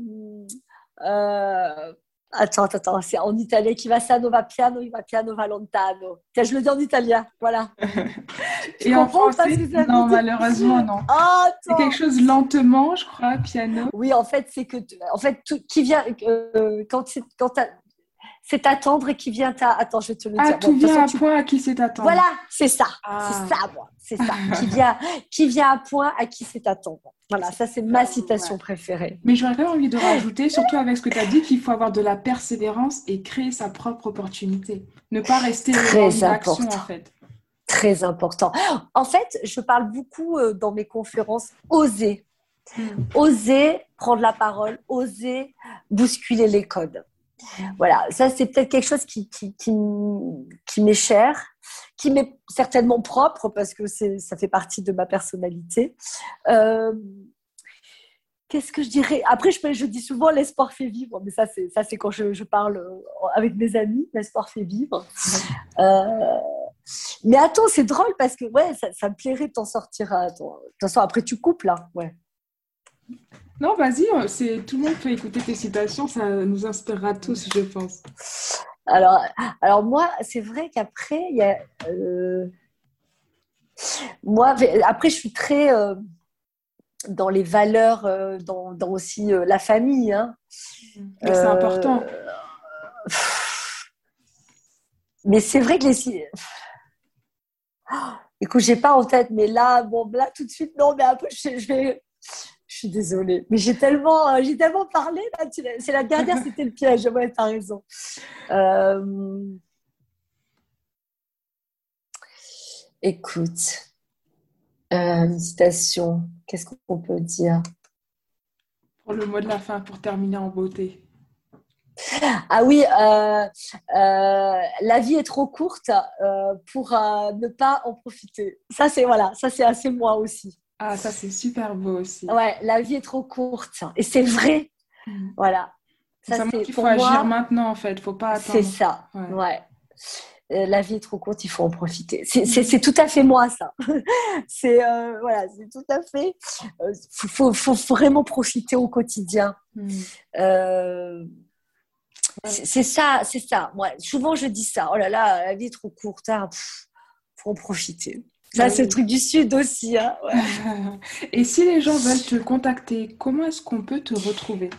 [SPEAKER 1] euh, attends, attends, c'est en italien qui va sano va piano, il va piano va lontano. Tiens, je le dis en italien, voilà.
[SPEAKER 2] Et en français, non, malheureusement, non. c'est quelque chose lentement, je crois, piano.
[SPEAKER 1] Oui, en fait, c'est que, en fait, tout, qui vient, euh, quand, quand c'est attendre et qui vient à. Attends, je vais te le
[SPEAKER 2] ah, dire. Ah, tout vient à point à qui c'est attendre.
[SPEAKER 1] Voilà, c'est ça. Ah. C'est ça, moi. C'est ça. qui, vient, qui vient à point à qui c'est attendre. Voilà, ça, c'est ma citation préférée.
[SPEAKER 2] Mais j'aurais quand même envie de rajouter, surtout avec ce que tu as dit, qu'il faut avoir de la persévérance et créer sa propre opportunité. Ne pas rester
[SPEAKER 1] Très important. en fait. Très important. En fait, je parle beaucoup euh, dans mes conférences oser. Hmm. Oser prendre la parole, oser bousculer les codes. Voilà, ça c'est peut-être quelque chose qui, qui, qui, m'est cher, qui m'est certainement propre parce que ça fait partie de ma personnalité. Euh, qu'est-ce que je dirais? Après, je, je, dis souvent l'espoir fait vivre, mais ça c'est, ça, c'est quand je, je, parle euh, avec mes amis, l'espoir fait vivre. Euh, mais attends, c'est drôle parce que ouais, ça, ça me plairait de t'en sortir. De toute façon, après tu coupes là. Ouais.
[SPEAKER 2] Non, vas-y, c'est tout le monde peut écouter tes citations, ça nous inspirera tous, je pense.
[SPEAKER 1] Alors, alors moi, c'est vrai qu'après, il y a. Euh, moi, après, je suis très euh, dans les valeurs, euh, dans, aussi la famille. Hein.
[SPEAKER 2] C'est important.
[SPEAKER 1] Mais c'est vrai que les. Oh, écoute, j'ai pas en tête, mais là, bon, là, tout de suite, non, mais peu, je vais suis désolée. Mais j'ai tellement, euh, j'ai tellement parlé. C'est la dernière, c'était le piège. Ouais, t'as raison. Euh, écoute, euh, citation. Qu'est-ce qu'on peut dire?
[SPEAKER 2] Pour le mot de la fin, pour terminer en beauté.
[SPEAKER 1] Ah oui, euh, la vie est trop courte pour ne pas en profiter. Ça, c'est voilà, ça c'est assez moi aussi.
[SPEAKER 2] Ah, ça, c'est super beau aussi.
[SPEAKER 1] Ouais, la vie est trop courte. Et c'est vrai. Mm. Voilà.
[SPEAKER 2] Ça, c'est qu'il faut agir maintenant, en fait. Il faut pas attendre.
[SPEAKER 1] C'est ça. Ouais. Euh, la vie est trop courte, il faut en profiter. C'est tout à fait moi, ça. c'est euh, voilà, c'est tout à fait. Il euh, faut, faut, vraiment profiter au quotidien. Mm. c'est ça, c'est ça. Moi, souvent, je dis ça. Oh là là, la vie est trop courte. Il hein. faut en profiter. Ça, c'est le truc du Sud aussi. Hein,
[SPEAKER 2] Et si les gens veulent te contacter, comment est-ce qu'on peut te retrouver?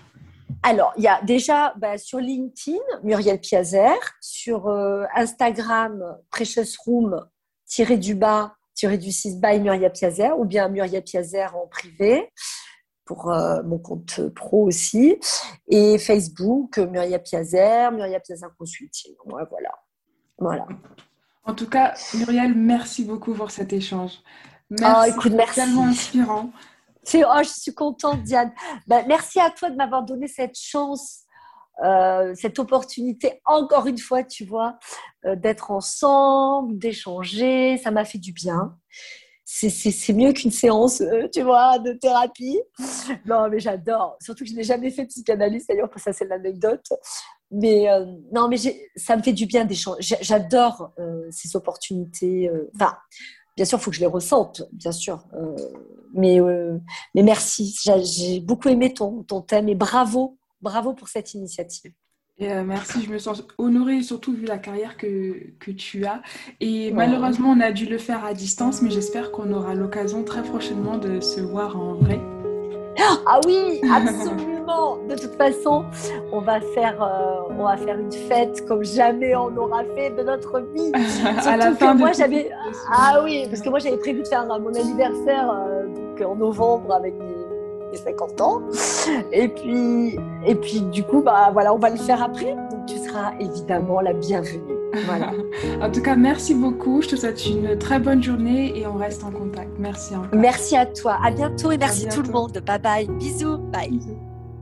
[SPEAKER 1] Alors, il y a déjà bah, sur LinkedIn, Muriel Piazer, sur euh, Instagram, Precious Room, tiré du bas, tiré du 6 by Muriel Piazer, ou bien Muriel Piazer en privé, pour euh, mon compte pro aussi, et Facebook, Muriel Piazer, Muriel Piazer Consulting. voilà. Voilà.
[SPEAKER 2] En tout cas, Muriel, merci beaucoup pour cet échange. Merci, oh, écoute, merci. tellement inspirant.
[SPEAKER 1] Oh, je suis contente, Diane. Ben, merci à toi de m'avoir donné cette chance, euh, cette opportunité, encore une fois, tu vois, euh, d'être ensemble, d'échanger. Ça m'a fait du bien. C'est mieux qu'une séance, euh, tu vois, de thérapie. Non, mais j'adore. Surtout que je n'ai jamais fait de psychanalyse, d'ailleurs, ça, c'est l'anecdote. Mais euh, non, mais ça me fait du bien d'échanger. J'adore euh, ces opportunités. Euh, enfin, bien sûr, il faut que je les ressente, bien sûr. mais, mais merci. J'ai beaucoup aimé ton, ton thème et bravo, bravo pour cette initiative.
[SPEAKER 2] Merci, je me sens honorée, surtout vu la carrière que, que tu as. Et malheureusement, on a dû le faire à distance, mais j'espère qu'on aura l'occasion très prochainement de se voir en vrai.
[SPEAKER 1] Ah oui, absolument. De toute façon, on va faire, euh, on va faire une fête comme jamais on aura fait de notre vie.
[SPEAKER 2] à la fin moi
[SPEAKER 1] j'avais, ah oui, parce que moi j'avais prévu de faire mon anniversaire euh, en novembre avec mes, 50 ans. Et puis, et puis du coup, bah voilà, on va le faire après. Donc tu seras évidemment la bienvenue. Voilà.
[SPEAKER 2] en tout cas, merci beaucoup. Je te souhaite une très bonne journée et on reste en contact. Merci encore.
[SPEAKER 1] Merci à toi. À bientôt et merci tout le monde. Bye bye. Bisous. Bye.